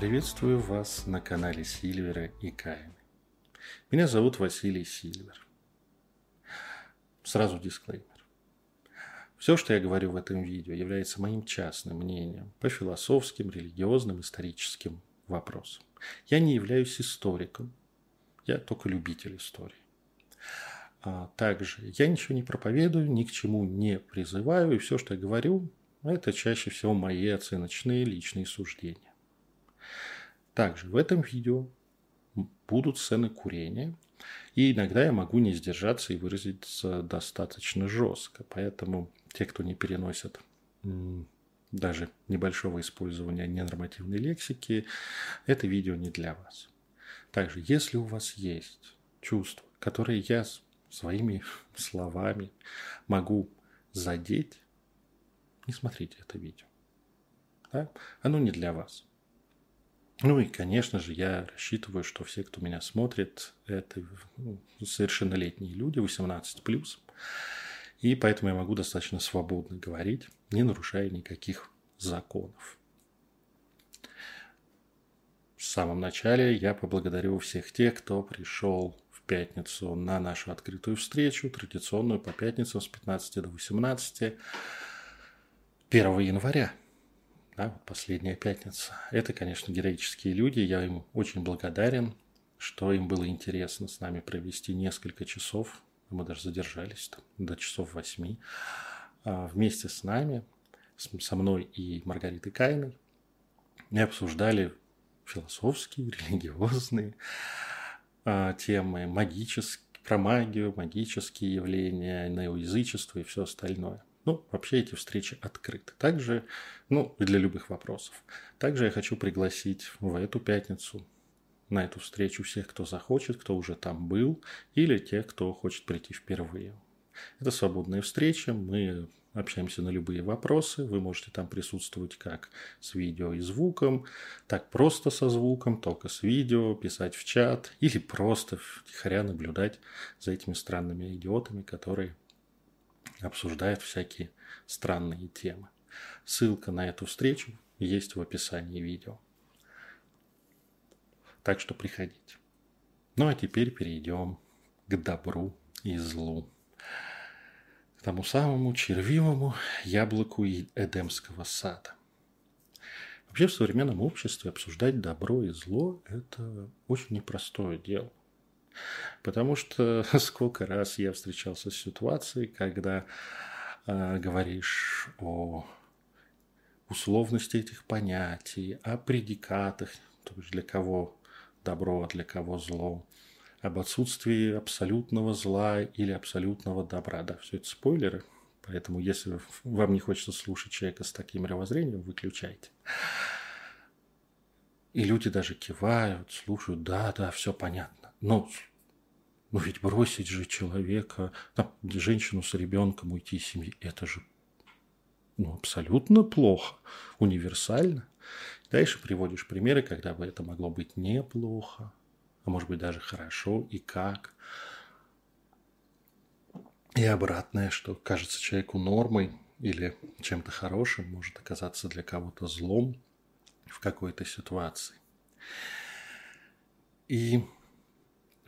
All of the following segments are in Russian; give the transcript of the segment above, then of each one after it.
Приветствую вас на канале Сильвера и Каины. Меня зовут Василий Сильвер. Сразу дисклеймер. Все, что я говорю в этом видео, является моим частным мнением по философским, религиозным, историческим вопросам. Я не являюсь историком, я только любитель истории. А также я ничего не проповедую, ни к чему не призываю, и все, что я говорю, это чаще всего мои оценочные личные суждения. Также в этом видео будут сцены курения, и иногда я могу не сдержаться и выразиться достаточно жестко. Поэтому те, кто не переносят даже небольшого использования ненормативной лексики, это видео не для вас. Также, если у вас есть чувства, которые я своими словами могу задеть, не смотрите это видео. Да? Оно не для вас. Ну и, конечно же, я рассчитываю, что все, кто меня смотрит, это ну, совершеннолетние люди, 18+. И поэтому я могу достаточно свободно говорить, не нарушая никаких законов. В самом начале я поблагодарю всех тех, кто пришел в пятницу на нашу открытую встречу, традиционную по пятницам с 15 до 18 1 января. Да, последняя пятница. Это, конечно, героические люди. Я им очень благодарен, что им было интересно с нами провести несколько часов. Мы даже задержались там, до часов восьми. А вместе с нами, со мной и Маргаритой Кайной, мы обсуждали философские, религиозные а, темы, магические, про магию, магические явления, неоязычество и все остальное. Ну, вообще эти встречи открыты. Также, ну, для любых вопросов. Также я хочу пригласить в эту пятницу на эту встречу всех, кто захочет, кто уже там был, или тех, кто хочет прийти впервые. Это свободная встреча, мы общаемся на любые вопросы, вы можете там присутствовать как с видео и звуком, так просто со звуком, только с видео, писать в чат, или просто втихаря наблюдать за этими странными идиотами, которые обсуждает всякие странные темы. Ссылка на эту встречу есть в описании видео. Так что приходите. Ну а теперь перейдем к добру и злу. К тому самому червивому яблоку Эдемского сада. Вообще в современном обществе обсуждать добро и зло – это очень непростое дело. Потому что сколько раз я встречался с ситуацией, когда э, говоришь о условности этих понятий, о предикатах, то есть для кого добро, а для кого зло, об отсутствии абсолютного зла или абсолютного добра. Да, все это спойлеры, поэтому если вам не хочется слушать человека с таким мировоззрением, выключайте. И люди даже кивают, слушают, да, да, все понятно. Но но ведь бросить же человека, там, женщину с ребенком уйти из семьи, это же ну, абсолютно плохо, универсально. Дальше приводишь примеры, когда бы это могло быть неплохо, а может быть даже хорошо, и как. И обратное, что кажется человеку нормой или чем-то хорошим, может оказаться для кого-то злом в какой-то ситуации. И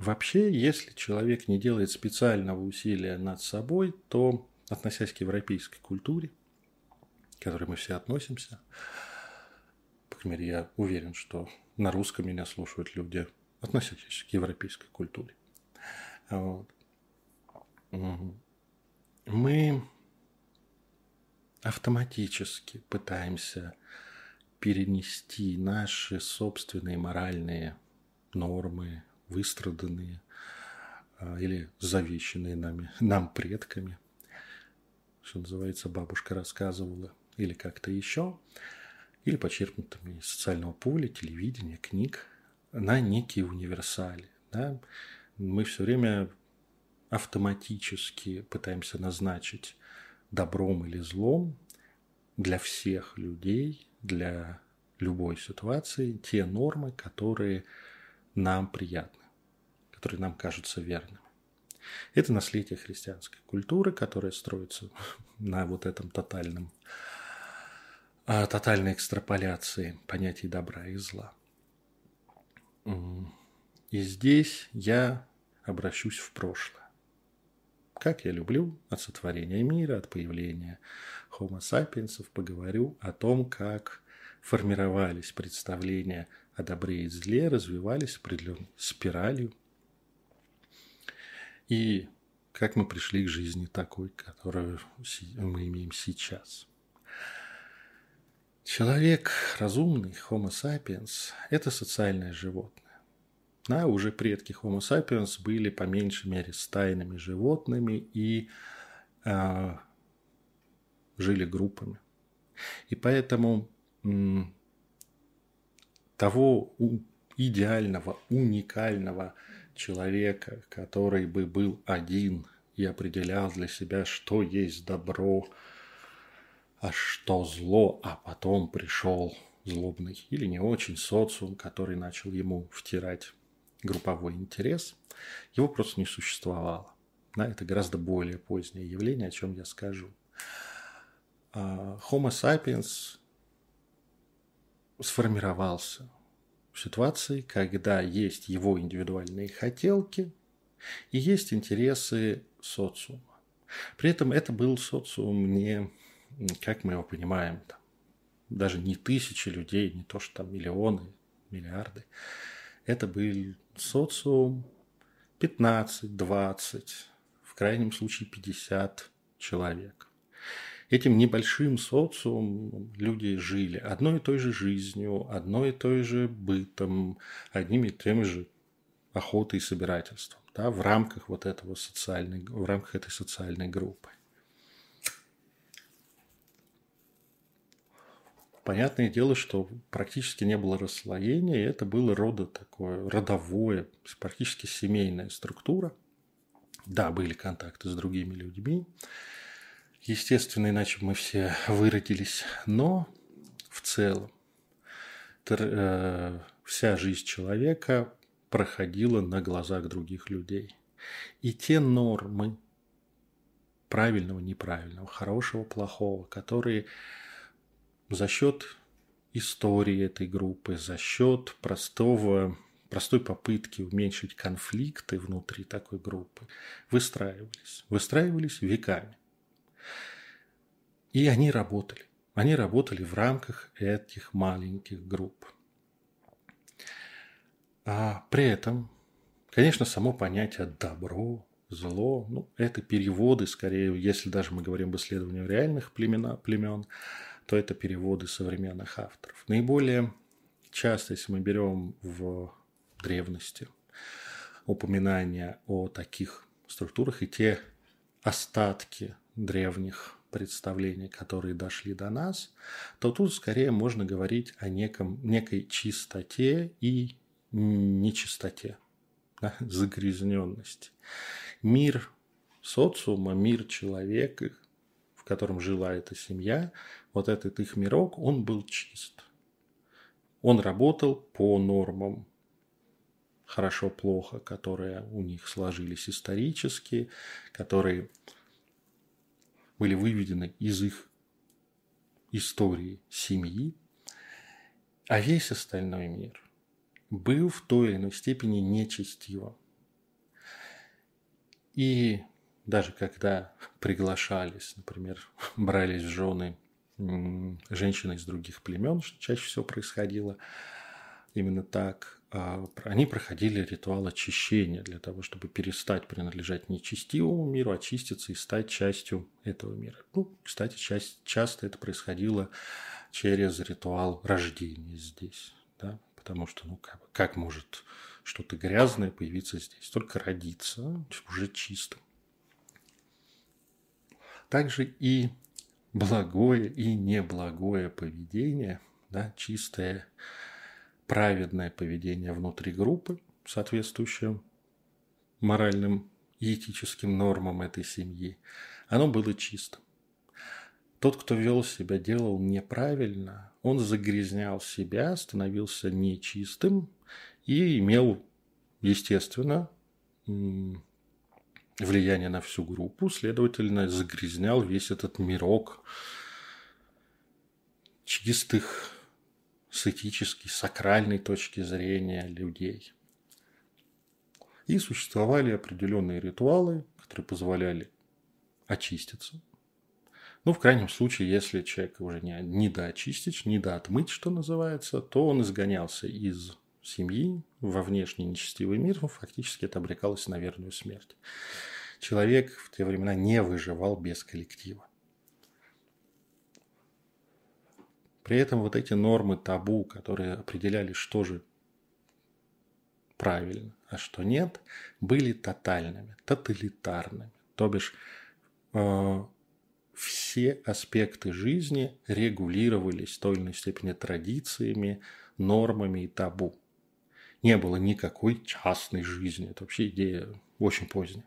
Вообще, если человек не делает специального усилия над собой, то, относясь к европейской культуре, к которой мы все относимся, по крайней мере, я уверен, что на русском меня слушают люди, относящиеся к европейской культуре. Вот. Мы автоматически пытаемся перенести наши собственные моральные нормы, выстраданные а, или завещанные нами, нам предками, что называется, бабушка рассказывала, или как-то еще, или почерпнутыми из социального поля, телевидения, книг, на некие универсали. Да? Мы все время автоматически пытаемся назначить добром или злом для всех людей, для любой ситуации те нормы, которые нам приятны которые нам кажутся верными. Это наследие христианской культуры, которая строится на вот этом тотальном, а, тотальной экстраполяции понятий добра и зла. И здесь я обращусь в прошлое. Как я люблю от сотворения мира, от появления Homo sapiens, поговорю о том, как формировались представления о добре и зле, развивались определенной спиралью. И как мы пришли к жизни такой, которую мы имеем сейчас. Человек разумный, Homo sapiens, это социальное животное. Да, уже предки Homo sapiens были по меньшей мере стайными животными и э, жили группами. И поэтому м, того идеального, уникального человека, который бы был один и определял для себя, что есть добро, а что зло, а потом пришел злобный или не очень социум, который начал ему втирать групповой интерес, его просто не существовало. Да, это гораздо более позднее явление, о чем я скажу. А, Homo sapiens сформировался ситуации, когда есть его индивидуальные хотелки и есть интересы социума. При этом это был социум не, как мы его понимаем, там, даже не тысячи людей, не то что там миллионы, миллиарды. Это был социум 15, 20, в крайнем случае 50 человек. Этим небольшим социумом люди жили одной и той же жизнью, одной и той же бытом, одними и теми же охотой и собирательством да, в рамках вот этого социальной, в рамках этой социальной группы. Понятное дело, что практически не было расслоения, и это было рода такое родовое, практически семейная структура. Да, были контакты с другими людьми, естественно, иначе мы все выродились, но в целом э, вся жизнь человека проходила на глазах других людей. И те нормы правильного, неправильного, хорошего, плохого, которые за счет истории этой группы, за счет простого, простой попытки уменьшить конфликты внутри такой группы, выстраивались. Выстраивались веками. И они работали. Они работали в рамках этих маленьких групп. А при этом, конечно, само понятие добро, зло, ну, это переводы, скорее, если даже мы говорим об исследовании реальных племена, племен, то это переводы современных авторов. Наиболее часто, если мы берем в древности упоминания о таких структурах и те остатки древних представлений, которые дошли до нас, то тут скорее можно говорить о неком, некой чистоте и нечистоте, да, загрязненности. Мир социума, мир человека, в котором жила эта семья, вот этот их мирок, он был чист. Он работал по нормам хорошо-плохо, которые у них сложились исторически, которые были выведены из их истории семьи, а весь остальной мир был в той или иной степени нечестивым. И даже когда приглашались, например, брались в жены женщины из других племен, что чаще всего происходило именно так, они проходили ритуал очищения для того, чтобы перестать принадлежать нечестивому миру, очиститься и стать частью этого мира. Ну, кстати, часть, часто это происходило через ритуал рождения здесь. Да? потому что, ну, как, как может что-то грязное появиться здесь? Только родиться уже чистым. Также и благое и неблагое поведение, да, чистое праведное поведение внутри группы, соответствующее моральным и этическим нормам этой семьи, оно было чистым. Тот, кто вел себя, делал неправильно, он загрязнял себя, становился нечистым и имел, естественно, влияние на всю группу, следовательно, загрязнял весь этот мирок чистых с этической, сакральной точки зрения людей. И существовали определенные ритуалы, которые позволяли очиститься. Ну, в крайнем случае, если человек уже не, не доочистить, не доотмыть, что называется, то он изгонялся из семьи во внешний нечестивый мир, фактически это обрекалось на верную смерть. Человек в те времена не выживал без коллектива. При этом вот эти нормы табу, которые определяли, что же правильно, а что нет, были тотальными, тоталитарными. То бишь э, все аспекты жизни регулировались в той или иной степени традициями, нормами и табу. Не было никакой частной жизни. Это вообще идея очень поздняя.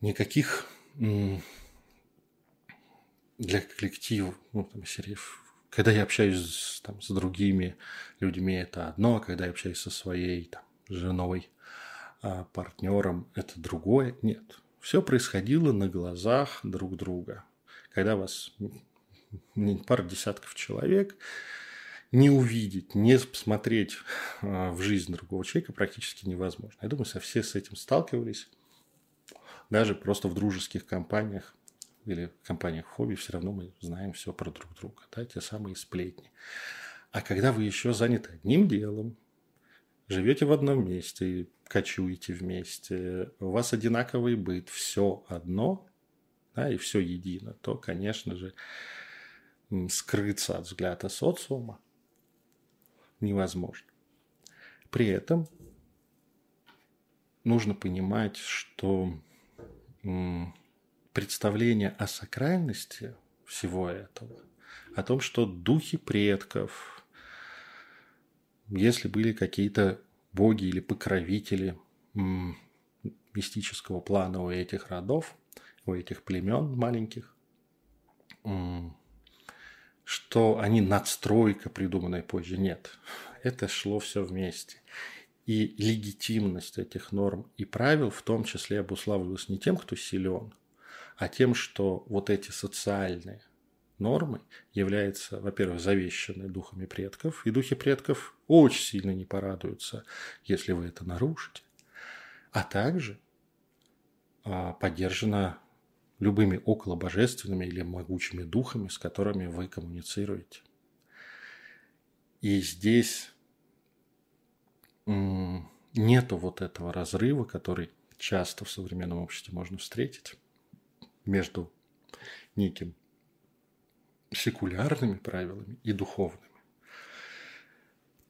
Никаких для коллектива, ну, там, серии, когда я общаюсь там, с другими людьми, это одно, а когда я общаюсь со своей там, женой, а, партнером, это другое. Нет. Все происходило на глазах друг друга. Когда вас пара десятков человек, не увидеть, не посмотреть а, в жизнь другого человека практически невозможно. Я думаю, со все с этим сталкивались. Даже просто в дружеских компаниях или компаниях хобби все равно мы знаем все про друг друга, да, те самые сплетни. А когда вы еще заняты одним делом, живете в одном месте, кочуете вместе, у вас одинаковый быт, все одно, да, и все едино, то, конечно же, скрыться от взгляда социума невозможно. При этом нужно понимать, что представление о сакральности всего этого, о том, что духи предков, если были какие-то боги или покровители мистического плана у этих родов, у этих племен маленьких, что они надстройка, придуманная позже. Нет, это шло все вместе. И легитимность этих норм и правил в том числе обуславливалась не тем, кто силен, а тем, что вот эти социальные нормы являются, во-первых, завещаны духами предков, и духи предков очень сильно не порадуются, если вы это нарушите, а также а, поддержана любыми околобожественными или могучими духами, с которыми вы коммуницируете. И здесь нету вот этого разрыва, который часто в современном обществе можно встретить между неким секулярными правилами и духовными.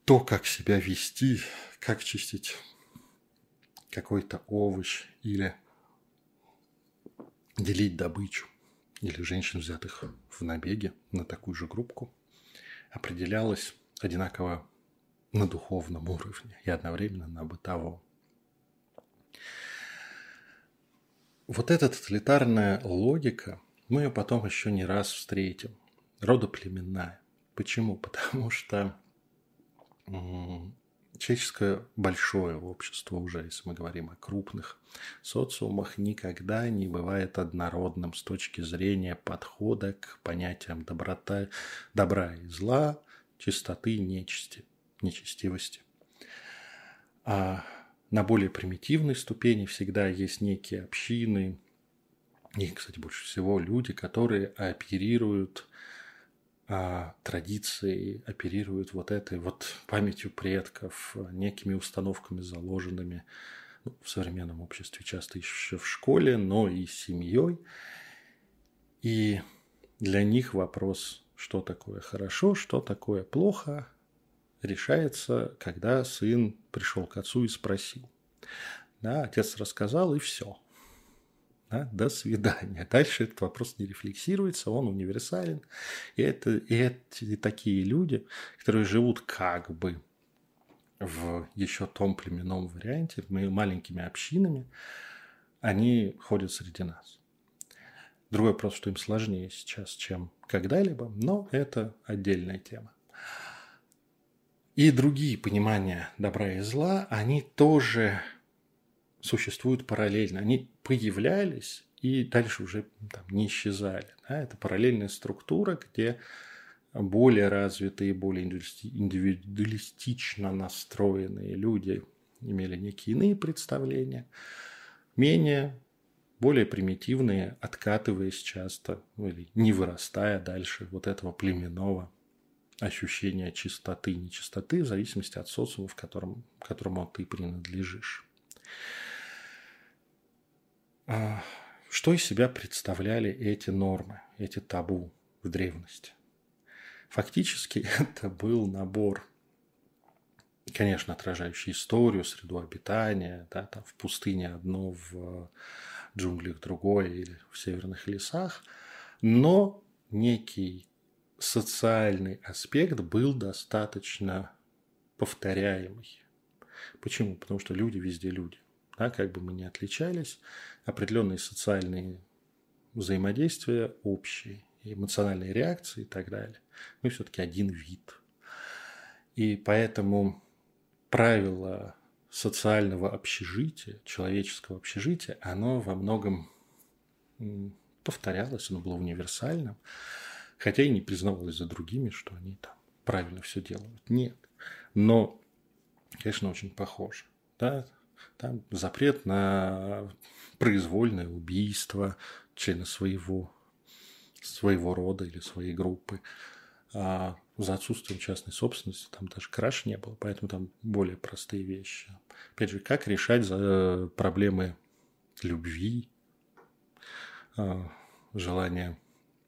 То, как себя вести, как чистить какой-то овощ или делить добычу или женщин, взятых в набеге на такую же группку, определялось одинаково на духовном уровне и одновременно на бытовом. Вот эта тоталитарная логика, мы ее потом еще не раз встретим. Родоплеменная. Почему? Потому что человеческое большое общество уже, если мы говорим о крупных социумах, никогда не бывает однородным с точки зрения подхода к понятиям доброта, добра и зла, чистоты и нечисти, нечестивости. А на более примитивной ступени всегда есть некие общины, и, кстати, больше всего люди, которые оперируют а, традицией, оперируют вот этой вот памятью предков, некими установками, заложенными. Ну, в современном обществе, часто еще в школе, но и семьей. И для них вопрос, что такое хорошо, что такое плохо, решается, когда сын пришел к отцу и спросил. Да, отец рассказал, и все. Да, до свидания. Дальше этот вопрос не рефлексируется, он универсален. И, это, и эти такие люди, которые живут как бы в еще том племенном варианте, маленькими общинами, они ходят среди нас. Другой вопрос, что им сложнее сейчас, чем когда-либо, но это отдельная тема. И другие понимания добра и зла, они тоже существуют параллельно. Они появлялись и дальше уже там, не исчезали. Да? Это параллельная структура, где более развитые, более индивидуалистично настроенные люди имели некие иные представления, менее, более примитивные, откатываясь часто, ну, или не вырастая дальше вот этого племенного ощущения чистоты и нечистоты в зависимости от социума, в котором, которому ты принадлежишь. А, что из себя представляли эти нормы, эти табу в древности? Фактически это был набор, конечно, отражающий историю, среду обитания, да, там в пустыне одно, в джунглях другое или в северных лесах, но некий социальный аспект был достаточно повторяемый. Почему? Потому что люди везде люди. Да, как бы мы ни отличались, определенные социальные взаимодействия общие, эмоциональные реакции и так далее. Мы все-таки один вид. И поэтому правило социального общежития, человеческого общежития, оно во многом повторялось, оно было универсальным, хотя и не признавалось за другими, что они там правильно все делают. Нет. Но, конечно, очень похоже. Да? Там запрет на произвольное убийство члена своего, своего рода или своей группы. А за отсутствием частной собственности там даже краш не было, поэтому там более простые вещи. Опять же, как решать за проблемы любви, а, желания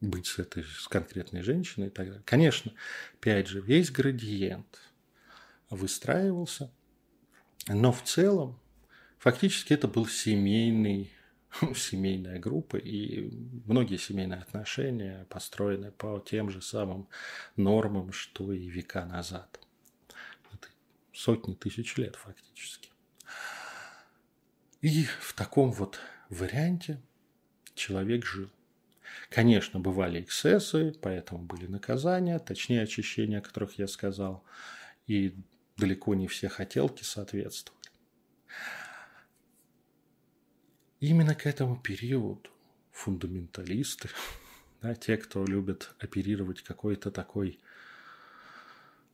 быть с этой с конкретной женщиной и так далее. Конечно, опять же, весь градиент выстраивался, но в целом Фактически это был семейный, семейная группа, и многие семейные отношения построены по тем же самым нормам, что и века назад. Это сотни тысяч лет фактически. И в таком вот варианте человек жил. Конечно, бывали эксцессы, поэтому были наказания, точнее очищения, о которых я сказал, и далеко не все хотелки соответствовали. Именно к этому периоду фундаменталисты, да, те, кто любят оперировать какой-то такой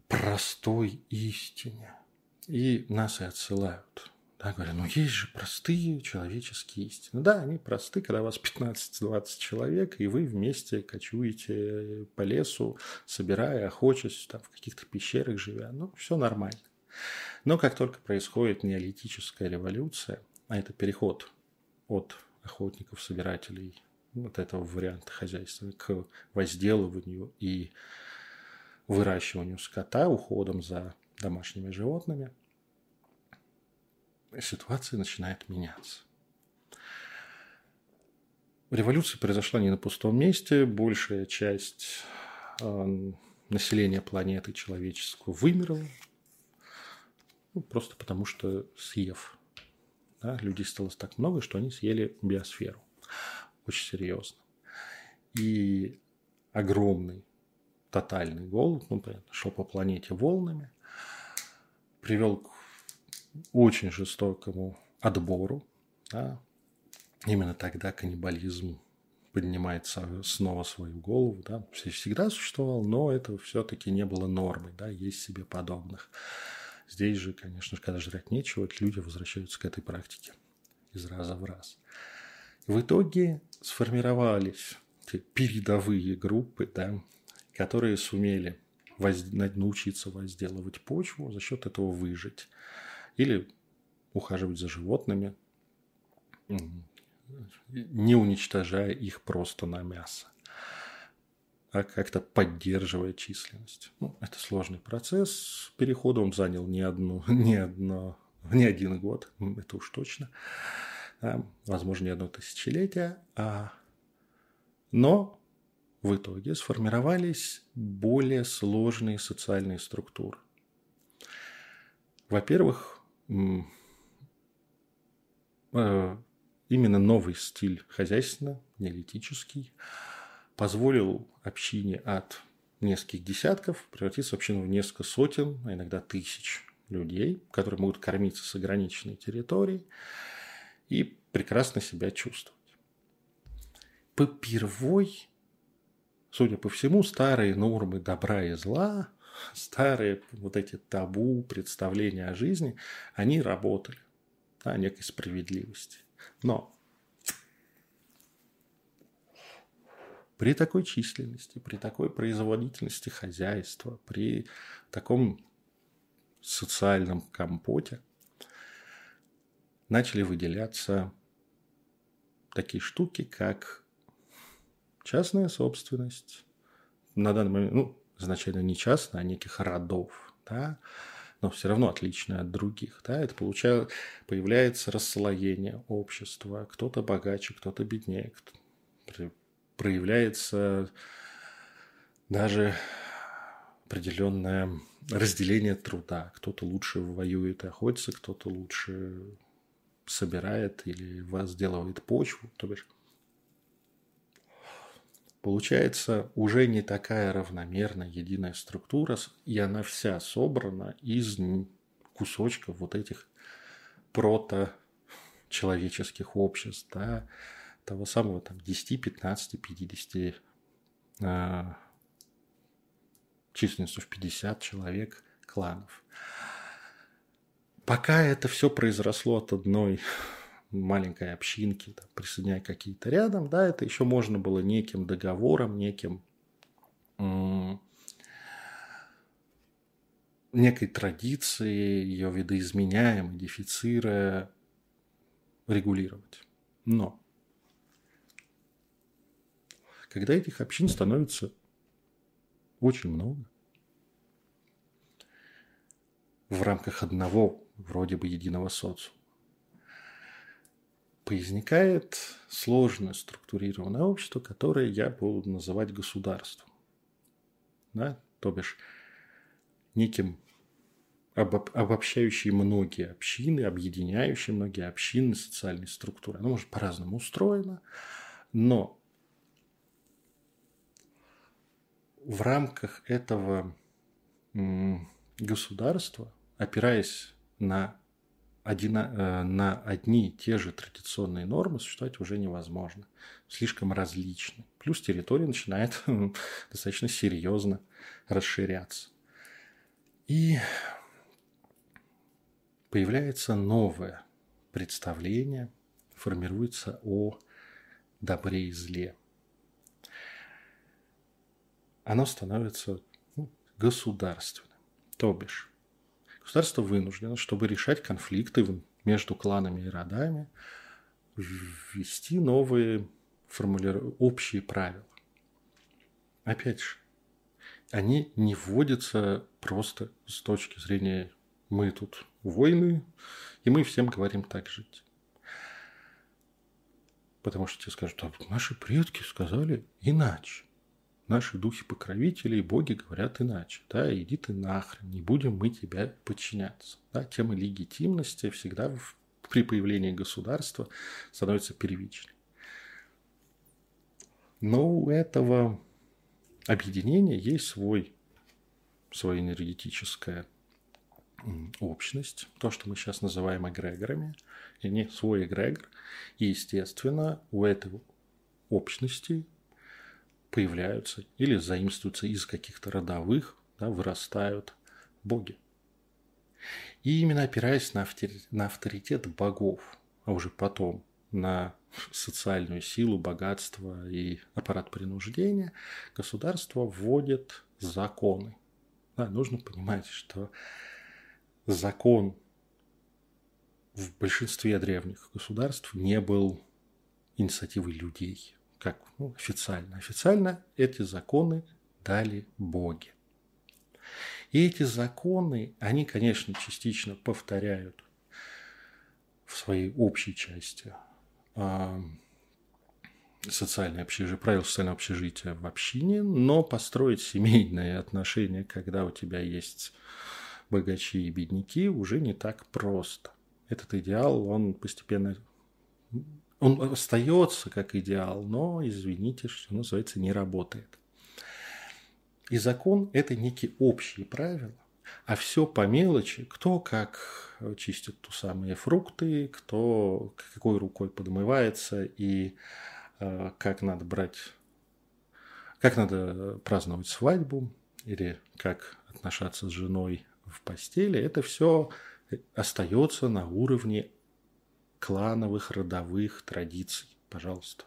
простой истине, и нас и отсылают. Да, говоря, ну есть же простые человеческие истины. Да, они просты, когда у вас 15-20 человек, и вы вместе кочуете по лесу, собирая, охочась, там, в каких-то пещерах живя. Ну, все нормально. Но как только происходит неолитическая революция, а это переход от охотников-собирателей вот этого варианта хозяйства к возделыванию и выращиванию скота, уходом за домашними животными, ситуация начинает меняться. Революция произошла не на пустом месте. Большая часть э, населения планеты человеческого вымерла. Ну, просто потому что съев да, людей стало так много, что они съели биосферу. Очень серьезно. И огромный тотальный голод, ну, понятно, шел по планете волнами, привел к очень жестокому отбору. Да. Именно тогда каннибализм поднимается снова свою голову. Да. Всегда существовал, но это все-таки не было нормой. Да, есть себе подобных. Здесь же, конечно, когда жрать нечего, люди возвращаются к этой практике из раза в раз. В итоге сформировались передовые группы, да, которые сумели воз... научиться возделывать почву, за счет этого выжить. Или ухаживать за животными, не уничтожая их просто на мясо а как-то поддерживая численность. Ну, это сложный процесс. Перехода он занял не, одну, не, одно, не один год, это уж точно. А, возможно, не одно тысячелетие. А... Но в итоге сформировались более сложные социальные структуры. Во-первых, именно новый стиль хозяйственно, неолитический, позволил общине от нескольких десятков превратиться в общину в несколько сотен, а иногда тысяч людей, которые могут кормиться с ограниченной территорией и прекрасно себя чувствовать. Попервой, судя по всему, старые нормы добра и зла старые вот эти табу, представления о жизни, они работали, да, некой справедливости. Но при такой численности, при такой производительности хозяйства, при таком социальном компоте начали выделяться такие штуки, как частная собственность. На данный момент, ну, изначально не частная, а неких родов, да, но все равно отличная от других. Да, это получает, появляется расслоение общества. Кто-то богаче, кто-то беднее. Проявляется даже определенное разделение труда. Кто-то лучше воюет и охотится, кто-то лучше собирает или возделывает почву. То бишь, получается уже не такая равномерная единая структура, и она вся собрана из кусочков вот этих прото-человеческих обществ, да, того самого там 10, 15, 50 а, численностью в 50 человек кланов. Пока это все произросло от одной маленькой общинки, там, присоединяя какие-то рядом, да, это еще можно было неким договором, неким некой традицией, ее видоизменяя, модифицируя, регулировать. Но когда этих общин становится очень много. В рамках одного вроде бы единого социума. Возникает сложное структурированное общество, которое я буду называть государством. Да? То бишь неким обобщающие многие общины, объединяющие многие общины социальной структуры. Оно может по-разному устроено, но в рамках этого государства, опираясь на, один, э, на одни и те же традиционные нормы, существовать уже невозможно. Слишком различны. Плюс территория начинает достаточно серьезно расширяться. И появляется новое представление, формируется о добре и зле – оно становится ну, государственным. То бишь, государство вынуждено, чтобы решать конфликты между кланами и родами, ввести новые формулиру... общие правила. Опять же, они не вводятся просто с точки зрения «мы тут войны, и мы всем говорим так жить». Потому что тебе скажут, а наши предки сказали иначе наши духи-покровители и боги говорят иначе. Да, иди ты нахрен, не будем мы тебя подчиняться. Да, тема легитимности всегда в, при появлении государства становится первичной. Но у этого объединения есть свой, своя энергетическая общность, то, что мы сейчас называем эгрегорами, и не свой эгрегор. И, естественно, у этой общности появляются или заимствуются из каких-то родовых, да, вырастают боги. И именно опираясь на авторитет, богов, а уже потом на социальную силу, богатство и аппарат принуждения, государство вводит законы. Да, нужно понимать, что закон в большинстве древних государств не был инициативой людей как ну, официально. Официально эти законы дали боги. И эти законы, они, конечно, частично повторяют в своей общей части э, социальное общежитие, правила социального общежития в общине, но построить семейные отношения, когда у тебя есть богачи и бедняки, уже не так просто. Этот идеал, он постепенно он остается как идеал, но, извините, что называется, не работает. И закон – это некие общие правила, а все по мелочи, кто как чистит ту самые фрукты, кто какой рукой подмывается и э, как надо брать, как надо праздновать свадьбу или как отношаться с женой в постели, это все остается на уровне клановых, родовых традиций. Пожалуйста.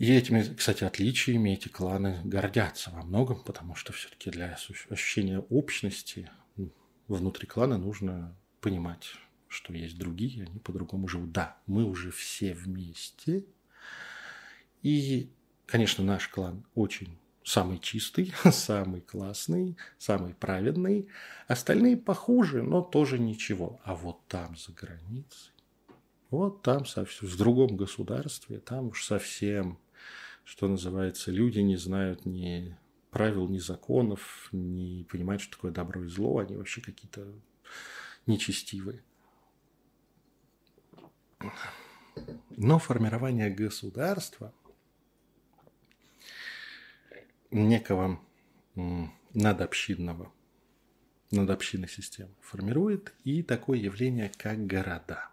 И этими, кстати, отличиями эти кланы гордятся во многом, потому что все-таки для ощущения общности внутри клана нужно понимать, что есть другие, они по-другому живут. Да, мы уже все вместе. И, конечно, наш клан очень самый чистый, самый классный, самый праведный. Остальные похуже, но тоже ничего. А вот там, за границей, вот там, в другом государстве, там уж совсем, что называется, люди не знают ни правил, ни законов, не понимают, что такое добро и зло. Они вообще какие-то нечестивые. Но формирование государства некого надобщинного, надобщинной системы формирует и такое явление, как города,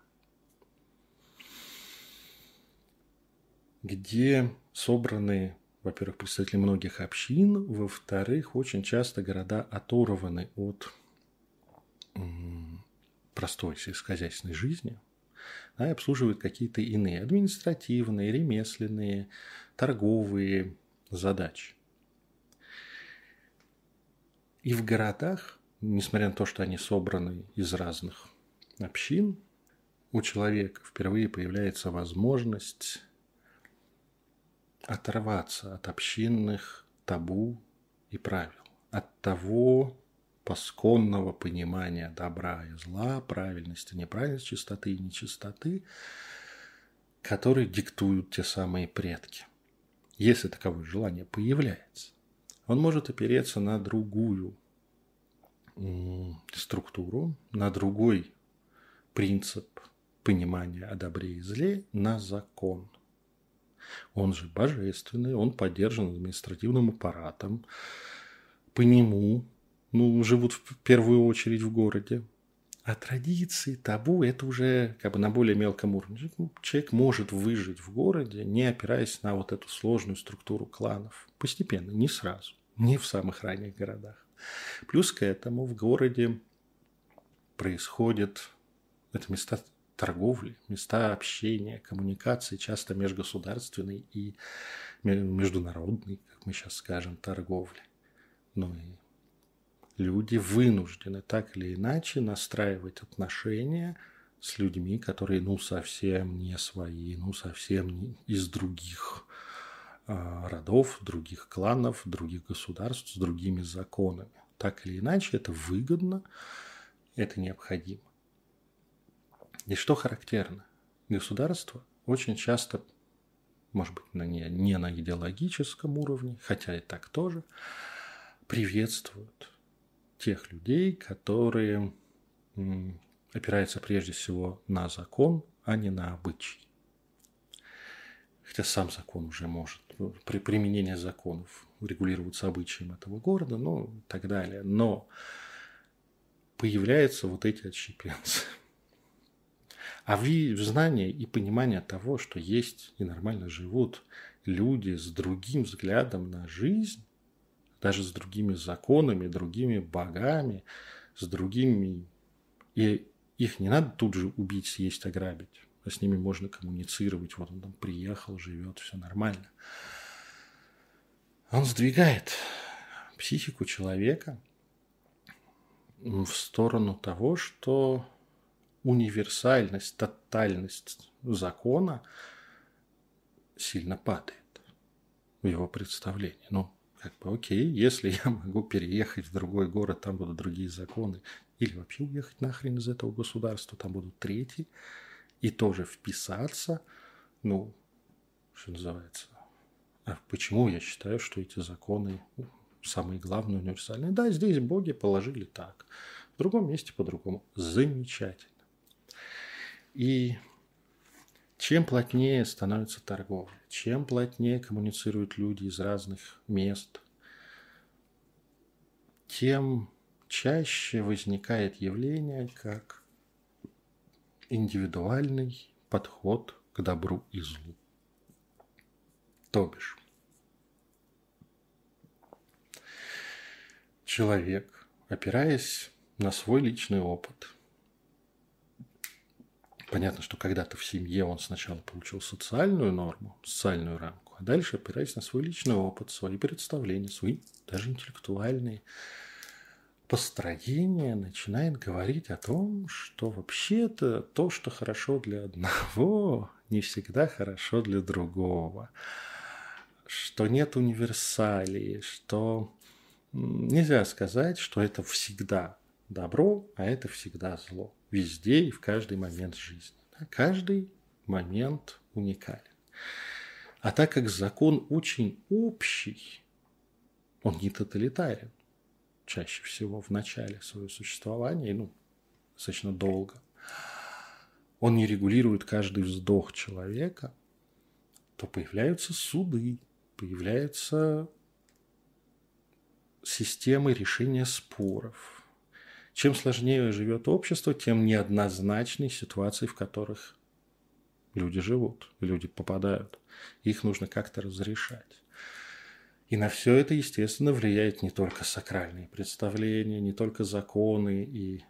где собраны, во-первых, представители многих общин, во-вторых, очень часто города оторваны от простой сельскохозяйственной жизни, да, и обслуживают какие-то иные административные, ремесленные, торговые задачи. И в городах, несмотря на то, что они собраны из разных общин, у человека впервые появляется возможность оторваться от общинных табу и правил, от того посконного понимания добра и зла, правильности, неправильности, чистоты и нечистоты, которые диктуют те самые предки, если таковое желание появляется он может опереться на другую структуру, на другой принцип понимания о добре и зле, на закон. Он же божественный, он поддержан административным аппаратом. По нему ну, живут в первую очередь в городе. А традиции, табу – это уже как бы на более мелком уровне. Человек может выжить в городе, не опираясь на вот эту сложную структуру кланов. Постепенно, не сразу, не в самых ранних городах. Плюс к этому в городе происходят это места торговли, места общения, коммуникации, часто межгосударственной и международной, как мы сейчас скажем, торговли. Ну и люди вынуждены так или иначе настраивать отношения с людьми, которые ну совсем не свои, ну совсем не из других а, родов, других кланов, других государств с другими законами. Так или иначе, это выгодно, это необходимо. И что характерно? Государство очень часто, может быть, не, не на идеологическом уровне, хотя и так тоже, приветствуют тех людей, которые опираются прежде всего на закон, а не на обычай. Хотя сам закон уже может, ну, при применении законов регулироваться обычаем этого города, ну и так далее. Но появляются вот эти отщепенцы. А в знании и понимание того, что есть и нормально живут люди с другим взглядом на жизнь, даже с другими законами, другими богами, с другими... И их не надо тут же убить, съесть, ограбить. А с ними можно коммуницировать. Вот он там приехал, живет, все нормально. Он сдвигает психику человека в сторону того, что универсальность, тотальность закона сильно падает в его представлении. Ну, как бы окей, если я могу переехать в другой город, там будут другие законы, или вообще уехать нахрен из этого государства, там будут третьи, и тоже вписаться, ну, что называется, а почему я считаю, что эти законы ну, самые главные, универсальные? Да, здесь боги положили так, в другом месте по-другому. Замечательно. И чем плотнее становится торговля, чем плотнее коммуницируют люди из разных мест, тем чаще возникает явление, как индивидуальный подход к добру и злу. То бишь, человек, опираясь на свой личный опыт, понятно, что когда-то в семье он сначала получил социальную норму, социальную рамку, а дальше, опираясь на свой личный опыт, свои представления, свои даже интеллектуальные построение начинает говорить о том, что вообще-то то, что хорошо для одного, не всегда хорошо для другого. Что нет универсалии, что нельзя сказать, что это всегда добро, а это всегда зло. Везде и в каждый момент жизни. Каждый момент уникален. А так как закон очень общий, он не тоталитарен чаще всего в начале своего существования, ну, достаточно долго, он не регулирует каждый вздох человека, то появляются суды, появляются системы решения споров. Чем сложнее живет общество, тем неоднозначнее ситуации, в которых люди живут, люди попадают. Их нужно как-то разрешать. И на все это, естественно, влияет не только сакральные представления, не только законы и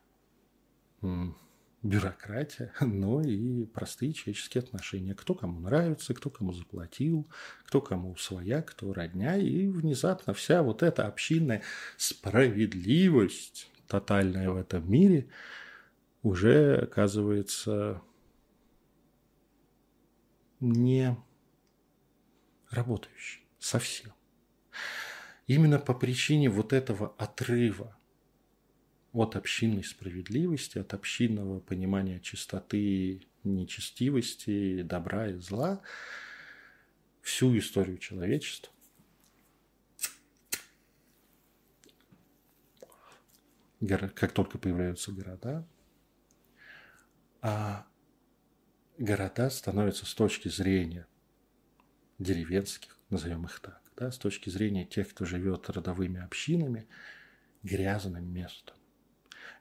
бюрократия, но и простые человеческие отношения. Кто кому нравится, кто кому заплатил, кто кому своя, кто родня. И внезапно вся вот эта общинная справедливость тотальная в этом мире уже оказывается не работающей совсем. Именно по причине вот этого отрыва от общинной справедливости, от общинного понимания чистоты, нечестивости, добра и зла, всю историю человечества как только появляются города, а города становятся с точки зрения деревенских, назовем их так, да, с точки зрения тех, кто живет родовыми общинами, грязным местом,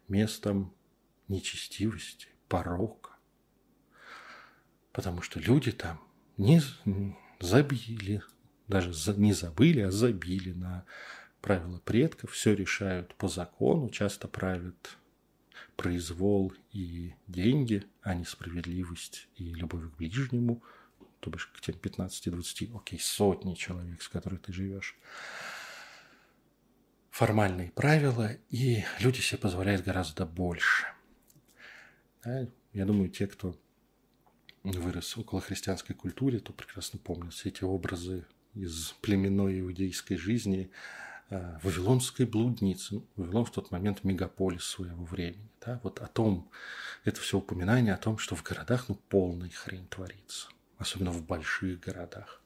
местом нечестивости, порока. Потому что люди там не забили, даже не забыли, а забили на правила предков, все решают по закону, часто правят произвол и деньги, а не справедливость и любовь к ближнему – то бишь к тем 15-20, окей, сотни человек, с которыми ты живешь. Формальные правила, и люди себе позволяют гораздо больше. Да? Я думаю, те, кто вырос около христианской культуре, то прекрасно помнят все эти образы из племенной иудейской жизни, вавилонской блудницы. Вавилон в тот момент мегаполис своего времени. Да? Вот о том, это все упоминание о том, что в городах ну полная хрень творится особенно в больших городах.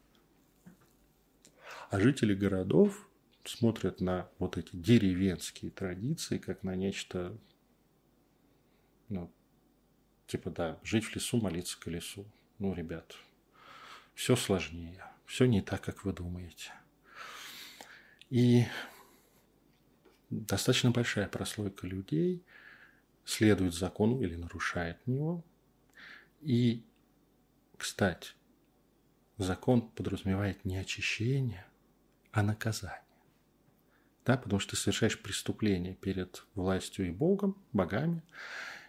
А жители городов смотрят на вот эти деревенские традиции как на нечто, ну, типа, да, жить в лесу, молиться к лесу. Ну, ребят, все сложнее, все не так, как вы думаете. И достаточно большая прослойка людей следует закону или нарушает него. И кстати, закон подразумевает не очищение, а наказание. Да, потому что ты совершаешь преступление перед властью и Богом, богами,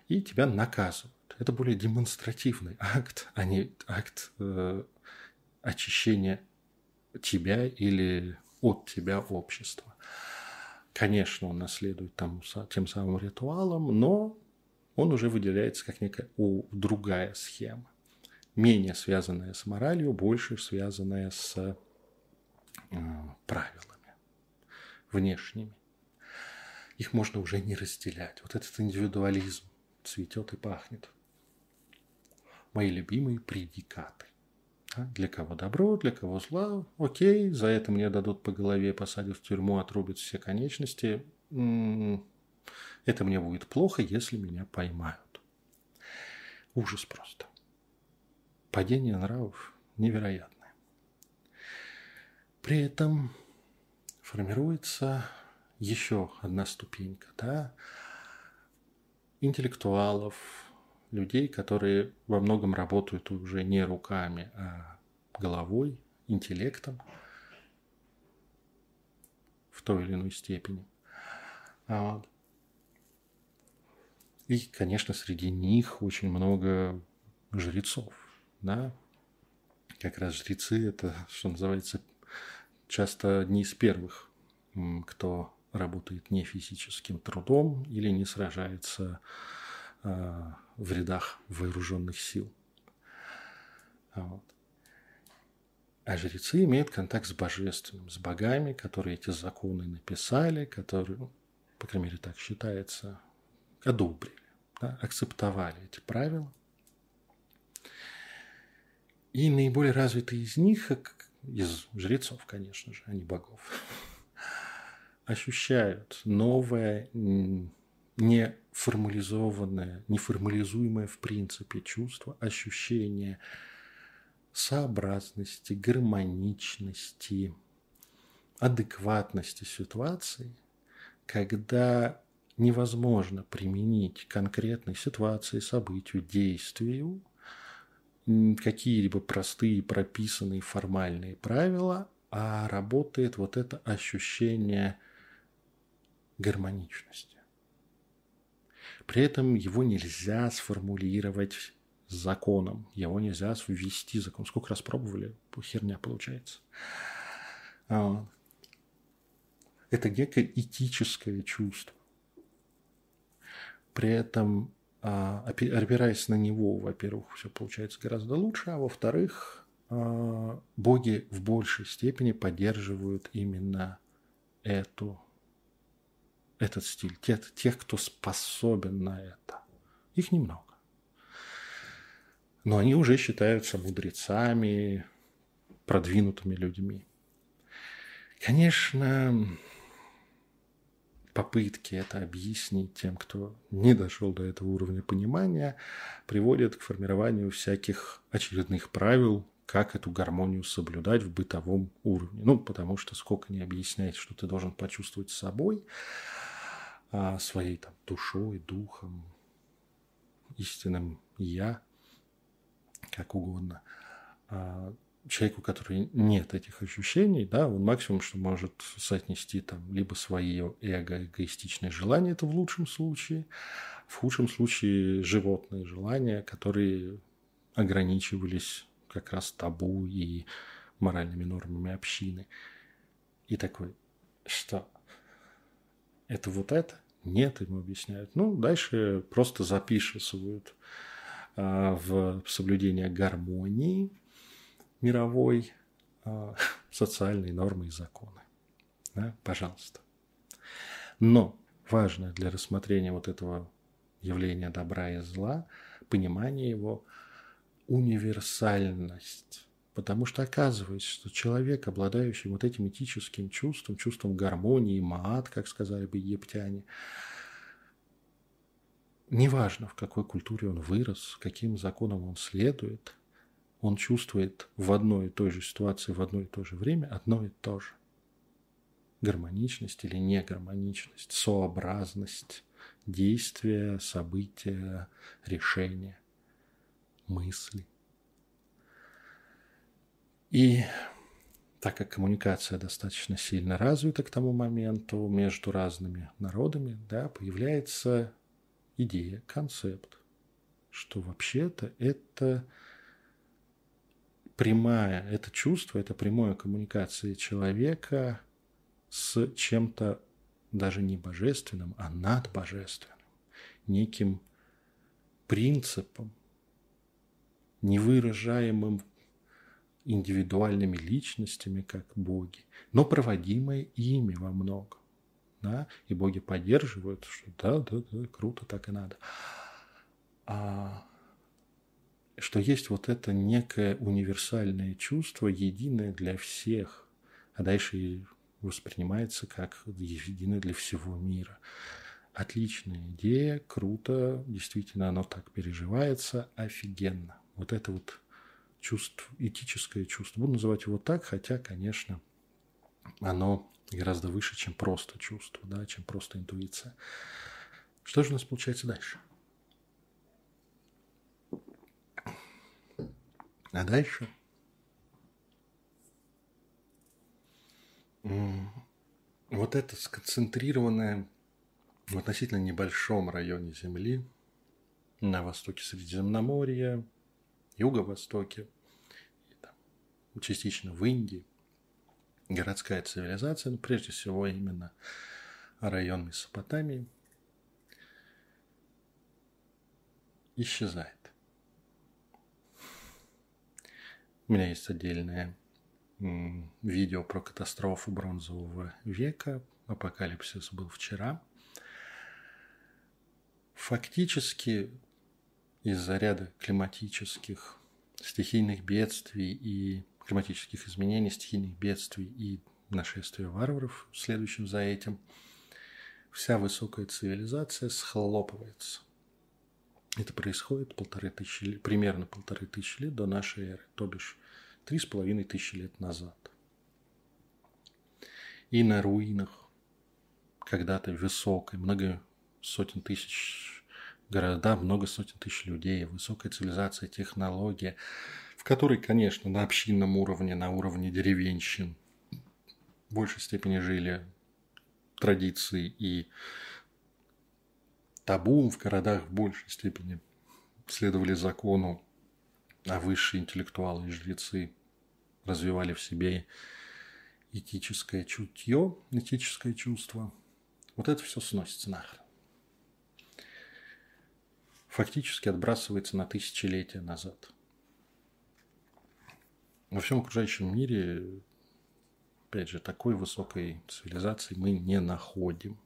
и тебя наказывают. Это более демонстративный акт, а не акт э, очищения тебя или от тебя общества. Конечно, он наследует там, тем самым ритуалом, но он уже выделяется как некая у, другая схема менее связанная с моралью, больше связанная с э, правилами внешними. Их можно уже не разделять. Вот этот индивидуализм цветет и пахнет. Мои любимые предикаты. Да? Для кого добро, для кого зла. Окей, за это мне дадут по голове, посадят в тюрьму, отрубят все конечности. Это мне будет плохо, если меня поймают. Ужас просто падение нравов невероятное. При этом формируется еще одна ступенька, да, интеллектуалов, людей, которые во многом работают уже не руками, а головой, интеллектом в той или иной степени. Вот. И, конечно, среди них очень много жрецов, да. Как раз жрецы – это, что называется, часто одни из первых, кто работает не физическим трудом или не сражается в рядах вооруженных сил. Вот. А жрецы имеют контакт с божественным, с богами, которые эти законы написали, которые, ну, по крайней мере, так считается, одобрили, да, акцептовали эти правила. И наиболее развитые из них, из жрецов, конечно же, а не богов, ощущают новое, не формализованное, не формализуемое в принципе чувство, ощущение сообразности, гармоничности, адекватности ситуации, когда невозможно применить конкретной ситуации, событию, действию какие-либо простые прописанные формальные правила, а работает вот это ощущение гармоничности. При этом его нельзя сформулировать законом, его нельзя ввести закон. Сколько раз пробовали, херня получается. А, это некое этическое чувство. При этом, а, опираясь на него, во-первых, все получается гораздо лучше, а во-вторых, а, боги в большей степени поддерживают именно эту этот стиль, тех, тех, кто способен на это. Их немного. Но они уже считаются мудрецами, продвинутыми людьми. Конечно, попытки это объяснить тем, кто не дошел до этого уровня понимания, приводят к формированию всяких очередных правил, как эту гармонию соблюдать в бытовом уровне. Ну, потому что сколько не объяснять, что ты должен почувствовать с собой, своей там душой, духом, истинным «я», как угодно. А человеку, который нет этих ощущений, да, он максимум, что может соотнести там либо свое эго, эгоистичное желание, это в лучшем случае, в худшем случае животные желания, которые ограничивались как раз табу и моральными нормами общины. И такой, что это вот это? Нет, ему объясняют. Ну, дальше просто записывают а, в соблюдение гармонии мировой а, социальные нормы и законы. Да? Пожалуйста. Но важно для рассмотрения вот этого явления добра и зла, понимание его, универсальность Потому что оказывается, что человек, обладающий вот этим этическим чувством, чувством гармонии, маат, как сказали бы египтяне, неважно, в какой культуре он вырос, каким законам он следует, он чувствует в одной и той же ситуации, в одно и то же время одно и то же. Гармоничность или негармоничность, сообразность, действия, события, решения, мысли – и так как коммуникация достаточно сильно развита к тому моменту между разными народами, да, появляется идея, концепт, что вообще-то это прямая, это чувство, это прямая коммуникация человека с чем-то даже не божественным, а надбожественным, неким принципом, невыражаемым индивидуальными личностями, как боги, но проводимые ими во многом. Да? И боги поддерживают, что да, да, да, круто, так и надо. А что есть вот это некое универсальное чувство, единое для всех, а дальше воспринимается как единое для всего мира. Отличная идея, круто, действительно оно так переживается, офигенно. Вот это вот чувств, этическое чувство. Буду называть его так, хотя, конечно, оно гораздо выше, чем просто чувство, да, чем просто интуиция. Что же у нас получается дальше? А дальше вот это сконцентрированное в относительно небольшом районе Земли, на востоке Средиземноморья, юго-востоке, частично в Индии, городская цивилизация, но прежде всего именно район Месопотамии, исчезает. У меня есть отдельное видео про катастрофу бронзового века. Апокалипсис был вчера. Фактически из-за ряда климатических, стихийных бедствий и климатических изменений, стихийных бедствий и нашествия варваров, следующим за этим, вся высокая цивилизация схлопывается. Это происходит полторы тысячи, примерно полторы тысячи лет до нашей эры, то бишь три с половиной тысячи лет назад. И на руинах когда-то высокой, много сотен тысяч города, много сотен тысяч людей, высокая цивилизация, технология, в которой, конечно, на общинном уровне, на уровне деревенщин в большей степени жили традиции и табу в городах в большей степени следовали закону, а высшие интеллектуалы и жрецы развивали в себе этическое чутье, этическое чувство. Вот это все сносится нахрен. Фактически отбрасывается на тысячелетия назад. Во всем окружающем мире, опять же, такой высокой цивилизации мы не находим.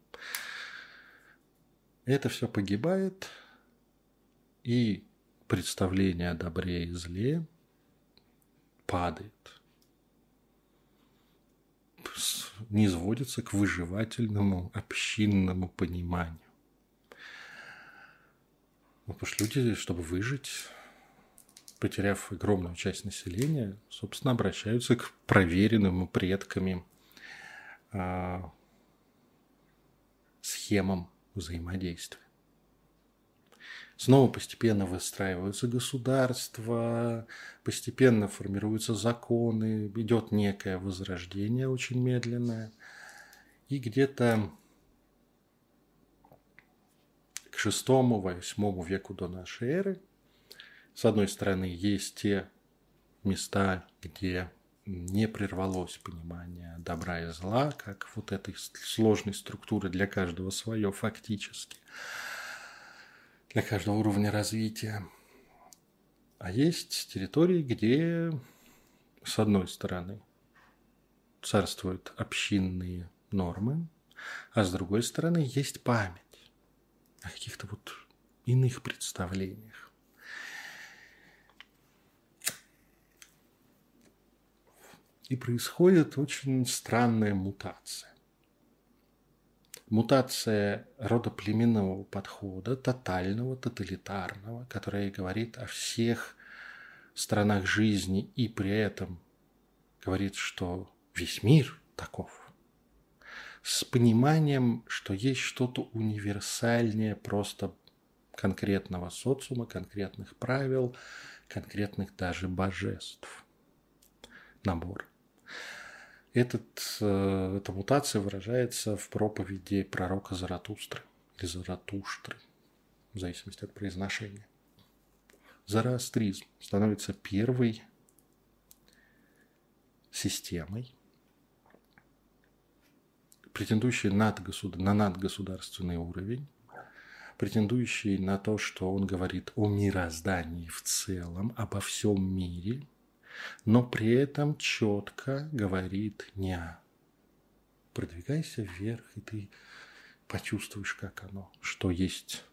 Это все погибает, и представление о добре и зле падает, не сводится к выживательному общинному пониманию. Ну, потому что люди, чтобы выжить, потеряв огромную часть населения, собственно, обращаются к проверенным предками э, схемам взаимодействия. Снова постепенно выстраиваются государства, постепенно формируются законы, идет некое возрождение очень медленное. И где-то к шестому-восьмому веку до нашей эры, с одной стороны, есть те места, где не прервалось понимание добра и зла, как вот этой сложной структуры для каждого свое фактически для каждого уровня развития. А есть территории, где, с одной стороны, царствуют общинные нормы, а с другой стороны, есть память о каких-то вот иных представлениях. И происходит очень странная мутация мутация родоплеменного подхода, тотального, тоталитарного, которая говорит о всех сторонах жизни и при этом говорит, что весь мир таков, с пониманием, что есть что-то универсальнее просто конкретного социума, конкретных правил, конкретных даже божеств. Набор. Этот, э, эта мутация выражается в проповеди пророка Заратустры или Заратуштры, в зависимости от произношения. Зороастризм становится первой системой, претендующей над государ... на надгосударственный уровень, претендующий на то, что он говорит о мироздании в целом, обо всем мире – но при этом четко говорит не продвигайся вверх, и ты почувствуешь, как оно, что есть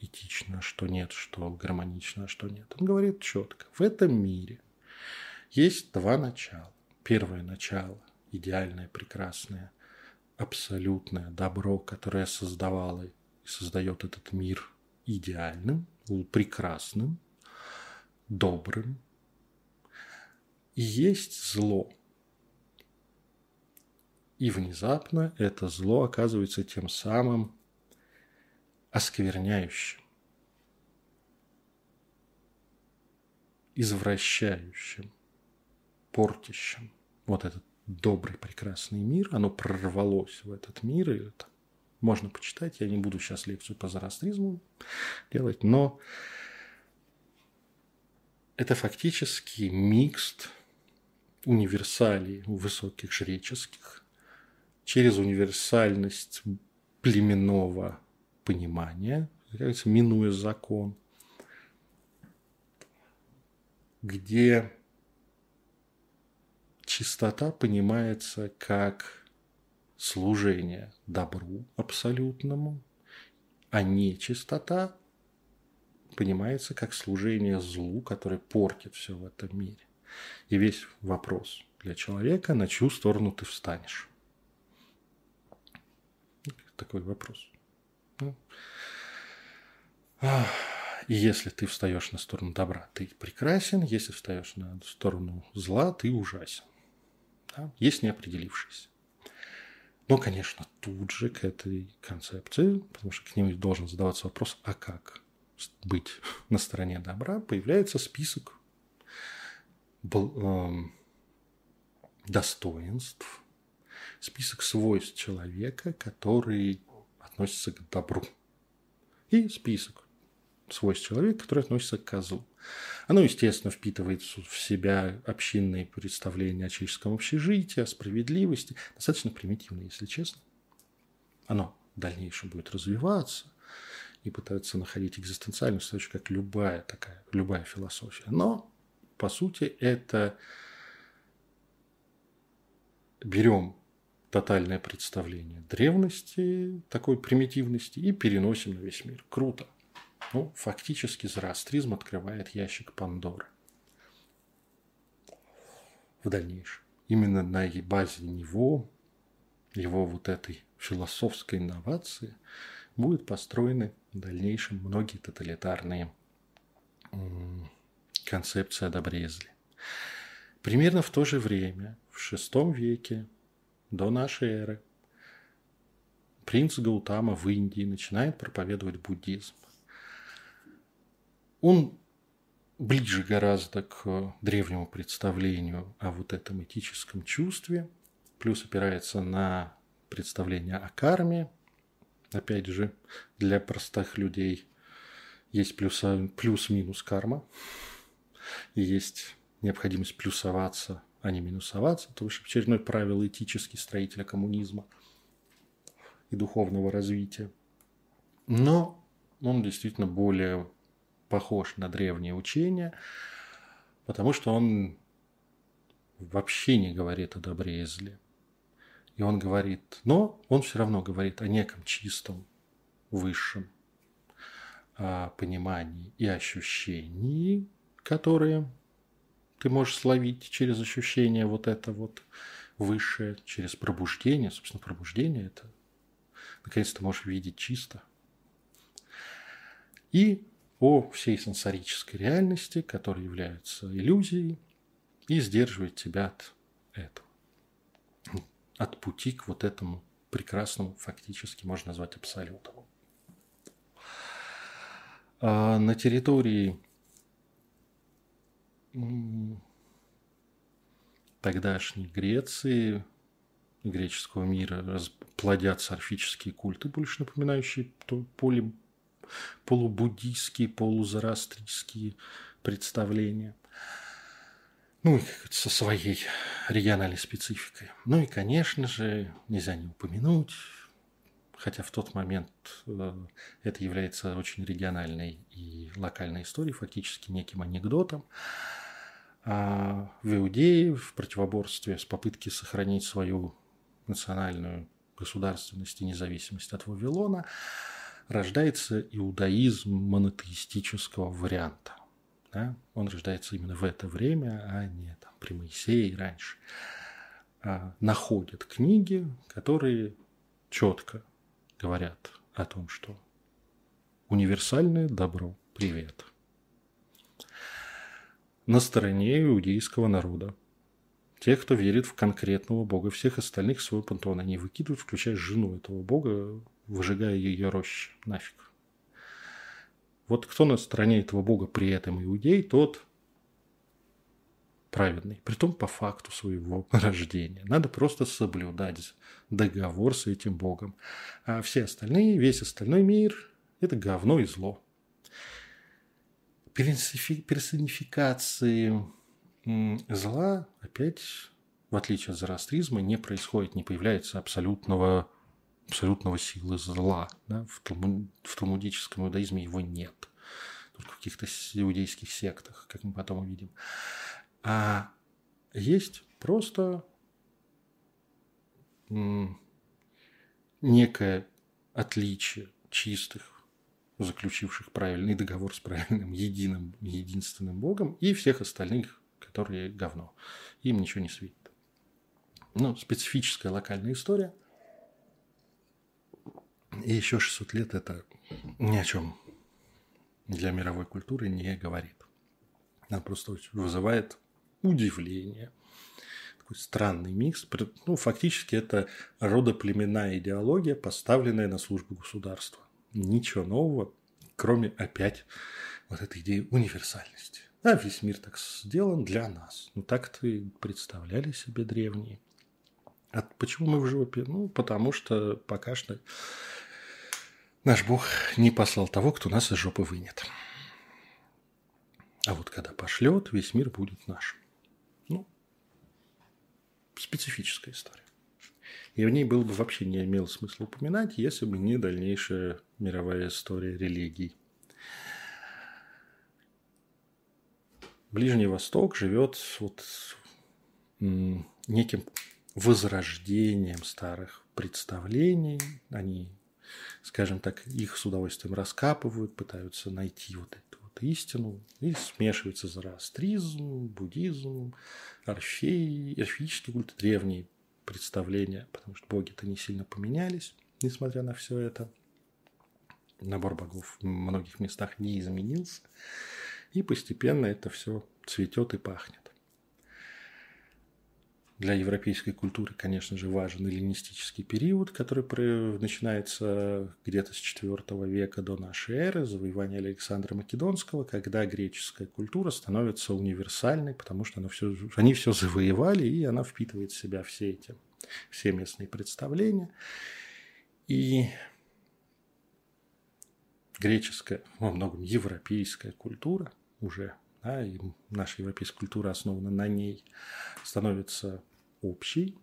этично, что нет, что гармонично, что нет. Он говорит четко, в этом мире есть два начала. Первое начало – идеальное, прекрасное, абсолютное добро, которое создавало и создает этот мир идеальным, прекрасным, добрым, и есть зло. И внезапно это зло оказывается тем самым оскверняющим, извращающим, портящим вот этот добрый, прекрасный мир, оно прорвалось в этот мир, и это Можно почитать, я не буду сейчас лекцию по зороастризму делать, но это фактически микст универсалий высоких жреческих через универсальность племенного понимания, минуя закон, где чистота понимается как служение добру абсолютному, а не чистота понимается как служение злу, который портит все в этом мире. И весь вопрос для человека, на чью сторону ты встанешь. Такой вопрос. Ну. И если ты встаешь на сторону добра, ты прекрасен. Если встаешь на сторону зла, ты ужасен. Да? Есть неопределившийся. Но, конечно, тут же к этой концепции, потому что к ним должен задаваться вопрос, а как? быть на стороне добра, появляется список эм, достоинств, список свойств человека, которые относятся к добру. И список свойств человека, которые относятся к козлу. Оно, естественно, впитывает в себя общинные представления о человеческом общежитии, о справедливости. Достаточно примитивно, если честно. Оно в дальнейшем будет развиваться – и пытаются находить экзистенциальную задачу, как любая такая, любая философия. Но, по сути, это берем тотальное представление древности, такой примитивности, и переносим на весь мир. Круто. Ну, фактически зороастризм открывает ящик Пандоры в дальнейшем. Именно на базе него, его вот этой философской инновации будут построены в дальнейшем многие тоталитарные концепции одобрезли. Примерно в то же время, в VI веке до нашей эры, принц Гаутама в Индии начинает проповедовать буддизм. Он ближе гораздо к древнему представлению о вот этом этическом чувстве, плюс опирается на представление о карме, опять же, для простых людей есть плюс-минус карма, и есть необходимость плюсоваться, а не минусоваться. Это выше очередное правило этический строителя коммунизма и духовного развития. Но он действительно более похож на древние учения, потому что он вообще не говорит о добре и зле. И он говорит, но он все равно говорит о неком чистом, высшем понимании и ощущении, которые ты можешь словить через ощущение вот это вот высшее, через пробуждение. Собственно, пробуждение – это наконец то можешь видеть чисто. И о всей сенсорической реальности, которая является иллюзией и сдерживает тебя от этого от пути к вот этому прекрасному, фактически можно назвать абсолютом. А на территории тогдашней Греции, греческого мира, плодятся орфические культы, больше напоминающие поле, полубуддийские, полузороастрийские представления – ну, со своей региональной спецификой. Ну и, конечно же, нельзя не упомянуть, хотя в тот момент э, это является очень региональной и локальной историей, фактически неким анекдотом. А в Иудее в противоборстве с попыткой сохранить свою национальную государственность и независимость от Вавилона рождается иудаизм монотеистического варианта да, он рождается именно в это время, а не там, при Моисее и раньше, а, находят книги, которые четко говорят о том, что универсальное добро – привет. На стороне иудейского народа. Тех, кто верит в конкретного бога, всех остальных свой пантеон они выкидывают, включая жену этого бога, выжигая ее рощи нафиг. Вот кто на стороне этого Бога при этом иудей, тот праведный, притом по факту своего рождения. Надо просто соблюдать договор с этим Богом. А все остальные, весь остальной мир – это говно и зло. Персонификации зла опять, в отличие от зороастризма, не происходит, не появляется абсолютного, абсолютного силы зла. Да? В, талмуд, в талмудическом иудаизме его нет. Только в каких-то иудейских сектах, как мы потом увидим. А есть просто некое отличие чистых, заключивших правильный договор с правильным, единым, единственным Богом, и всех остальных, которые говно. Им ничего не светит. Ну, специфическая локальная история. И еще 600 лет это ни о чем для мировой культуры не говорит. Она просто вызывает удивление. Такой странный микс. Ну, фактически это родоплеменная идеология, поставленная на службу государства. Ничего нового, кроме опять вот этой идеи универсальности. А весь мир так сделан для нас. Ну, так-то и представляли себе древние. А почему мы в живопи? Ну, потому что пока что наш Бог не послал того, кто нас из жопы вынет. А вот когда пошлет, весь мир будет наш. Ну, специфическая история. И в ней было бы вообще не имело смысла упоминать, если бы не дальнейшая мировая история религий. Ближний Восток живет вот неким возрождением старых представлений. Они, скажем так, их с удовольствием раскапывают, пытаются найти вот эту вот истину. И смешивается зороастризм, буддизм, орфей, орфеический культ, древние представления, потому что боги-то не сильно поменялись, несмотря на все это. Набор богов в многих местах не изменился. И постепенно это все цветет и пахнет. Для европейской культуры, конечно же, важен эллинистический период, который начинается где-то с IV века до нашей эры, завоевание Александра Македонского, когда греческая культура становится универсальной, потому что она все, они все завоевали, и она впитывает в себя все эти, все местные представления. И греческая, во многом европейская культура уже да, и наша европейская культура основана на ней, становится общей.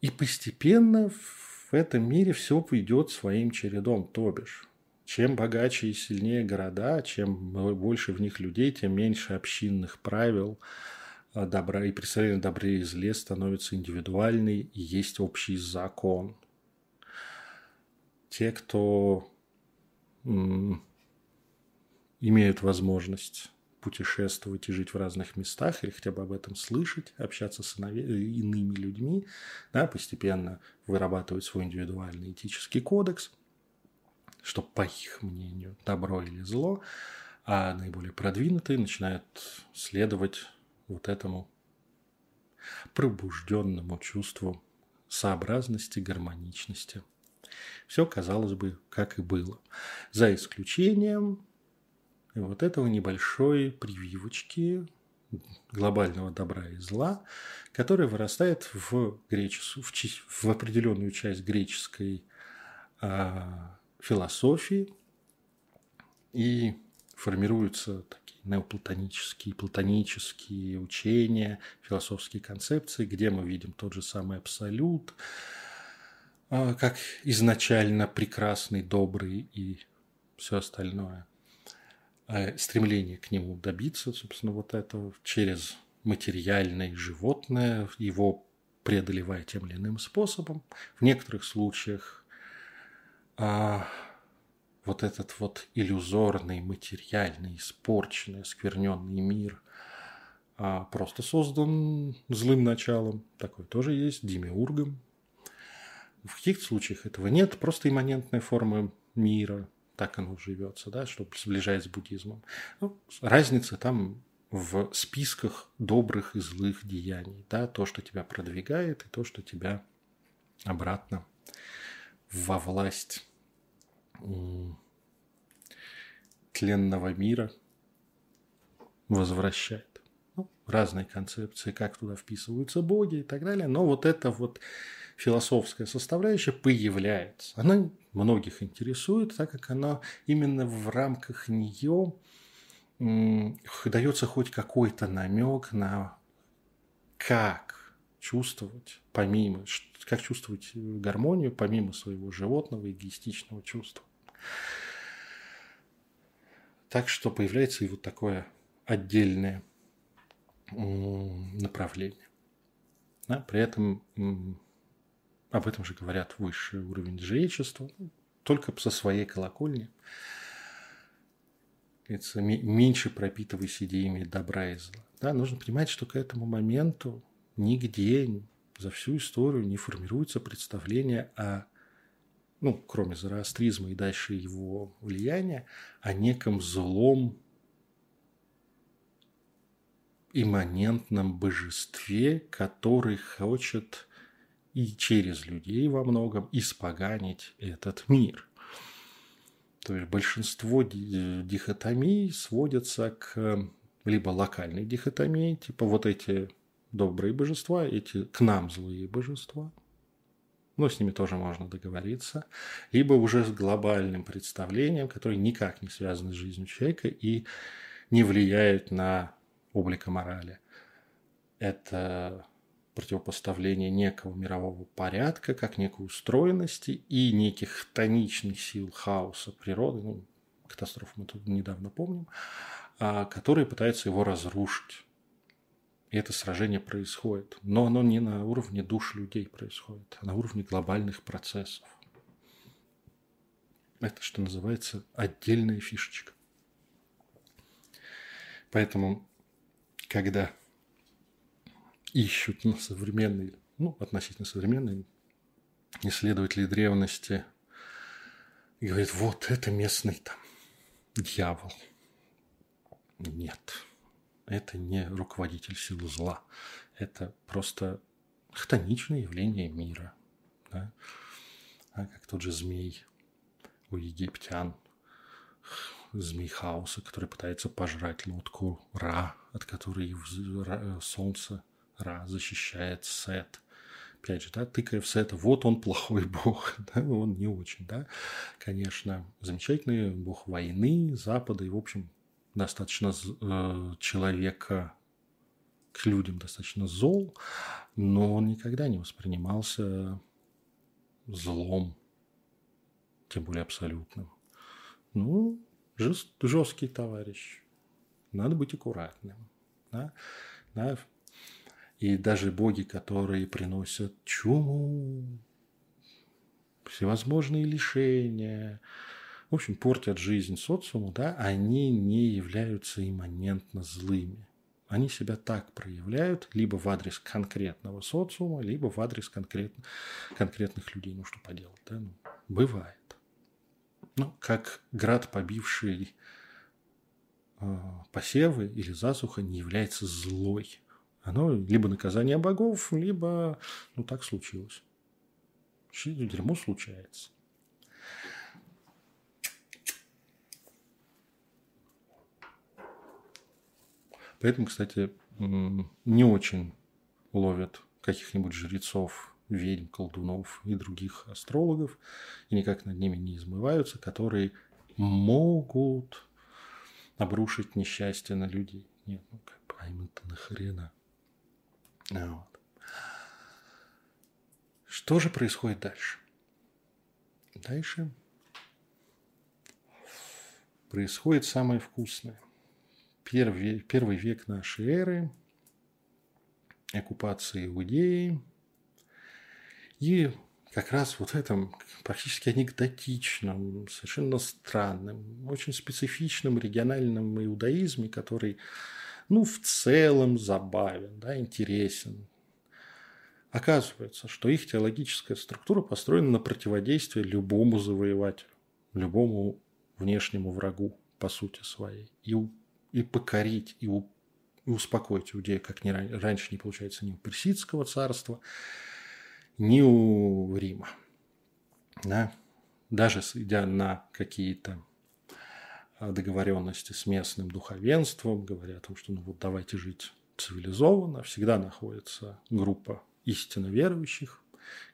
И постепенно в этом мире все пойдет своим чередом, то бишь. Чем богаче и сильнее города, чем больше в них людей, тем меньше общинных правил, а, добра и представление добре и зле становится индивидуальной, и есть общий закон. Те, кто имеют возможность путешествовать и жить в разных местах, или хотя бы об этом слышать, общаться с иными людьми, да, постепенно вырабатывать свой индивидуальный этический кодекс, что, по их мнению, добро или зло, а наиболее продвинутые начинают следовать вот этому пробужденному чувству сообразности, гармоничности. Все, казалось бы, как и было. За исключением вот этого небольшой прививочки глобального добра и зла, которая вырастает в, гречес... в, чи... в определенную часть греческой а, философии и формируются такие неоплатонические, платонические учения, философские концепции, где мы видим тот же самый абсолют, а, как изначально прекрасный, добрый и все остальное – Э, стремление к нему добиться, собственно, вот этого через материальное животное, его преодолевая тем или иным способом. В некоторых случаях а, вот этот вот иллюзорный, материальный, испорченный, оскверненный мир а, просто создан злым началом. Такой тоже есть, демиургом. В каких-то случаях этого нет, просто имманентная форма мира – так оно живется, да, что сближает с буддизмом. Ну, разница там в списках добрых и злых деяний, да, то, что тебя продвигает, и то, что тебя обратно во власть тленного мира возвращает. Ну, разные концепции, как туда вписываются боги и так далее. Но вот эта вот философская составляющая появляется. Она многих интересует, так как она именно в рамках нее дается хоть какой-то намек на как чувствовать помимо, как чувствовать гармонию помимо своего животного эгоистичного чувства. Так что появляется и вот такое отдельное направление. Да, при этом об этом же говорят высший уровень жречества, только со своей колокольни. Это меньше пропитываясь идеями добра и зла. Да, нужно понимать, что к этому моменту нигде за всю историю не формируется представление о, ну, кроме зороастризма и дальше его влияния, о неком злом имманентном божестве, который хочет и через людей во многом испоганить этот мир. То есть большинство дихотомий сводятся к либо локальной дихотомии, типа вот эти добрые божества, эти к нам злые божества, но с ними тоже можно договориться, либо уже с глобальным представлением, которое никак не связано с жизнью человека и не влияет на облика морали. Это противопоставление некого мирового порядка, как некой устроенности и неких тоничных сил хаоса природы, ну, катастрофу мы тут недавно помним, а, которые пытаются его разрушить. И это сражение происходит. Но оно не на уровне душ людей происходит, а на уровне глобальных процессов. Это, что называется, отдельная фишечка. Поэтому когда ищут на современные, ну, относительно современные исследователи древности и говорят, вот это местный там дьявол. Нет, это не руководитель сил зла. Это просто хтоничное явление мира. Да? А как тот же змей у египтян змей хаоса, который пытается пожрать лодку Ра, от которой солнце Ра защищает Сет. Опять же, да, тыкая в Сета, вот он плохой бог, да, он не очень, да. Конечно, замечательный бог войны, Запада и, в общем, достаточно э, человека к людям достаточно зол, но он никогда не воспринимался злом, тем более абсолютным. Ну, жест, жесткий товарищ. Надо быть аккуратным. Да? Да? И даже боги, которые приносят чуму, всевозможные лишения, в общем, портят жизнь социуму, да, они не являются имманентно злыми. Они себя так проявляют либо в адрес конкретного социума, либо в адрес конкрет, конкретных людей. Ну, что поделать, да? Ну, бывает ну, как град, побивший э, посевы или засуха, не является злой. Оно либо наказание богов, либо, ну, так случилось. Дерьмо случается. Поэтому, кстати, не очень ловят каких-нибудь жрецов ведьм, колдунов и других астрологов, и никак над ними не измываются, которые могут обрушить несчастье на людей. Нет, ну как бы, а им-то нахрена. Вот. Что же происходит дальше? Дальше происходит самое вкусное. Первый, первый век нашей эры, оккупация Иудеи – и как раз вот в этом практически анекдотичном, совершенно странном, очень специфичном региональном иудаизме, который, ну, в целом забавен, да, интересен. Оказывается, что их теологическая структура построена на противодействие любому завоевателю, любому внешнему врагу, по сути своей. И, и покорить, и, у, и успокоить иудеев, как не, раньше не получается ни у персидского царства, ни у Рима. Да? Даже идя на какие-то договоренности с местным духовенством, говоря о том, что ну вот давайте жить цивилизованно, всегда находится группа истинно верующих,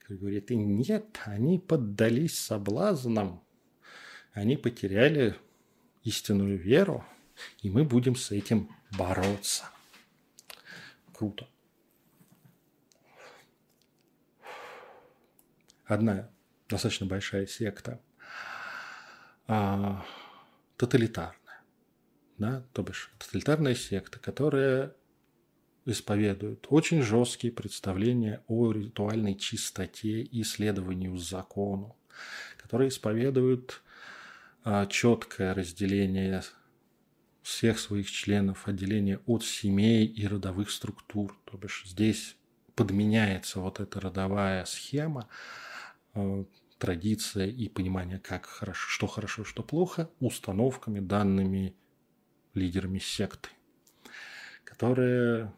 который говорит, и нет, они поддались соблазнам, они потеряли истинную веру, и мы будем с этим бороться. Круто. Одна достаточно большая секта а, тоталитарная. Да, то бишь тоталитарная секта, которая исповедует очень жесткие представления о ритуальной чистоте и следованию закону, которые исповедуют а, четкое разделение всех своих членов, отделение от семей и родовых структур. То бишь здесь подменяется вот эта родовая схема, а, традиция и понимание, как хорошо, что хорошо, что плохо, установками, данными лидерами секты, которые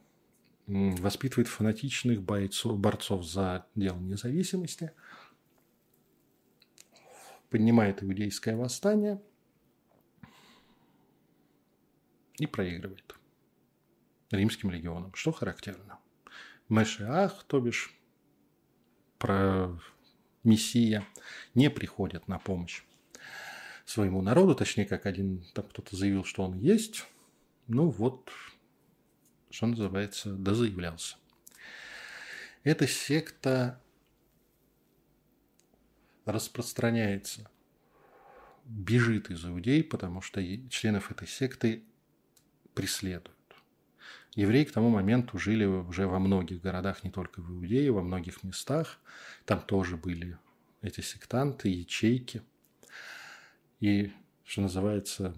воспитывает фанатичных бойцов, борцов за дело независимости, поднимает иудейское восстание и проигрывает римским легионам, что характерно. Мешиах, то бишь про Мессия, не приходит на помощь своему народу, точнее, как один там кто-то заявил, что он есть. Ну вот, что называется, дозаявлялся. Эта секта распространяется, бежит из иудей, потому что членов этой секты преследуют. Евреи к тому моменту жили уже во многих городах, не только в Иудее, во многих местах. Там тоже были эти сектанты, ячейки. И, что называется,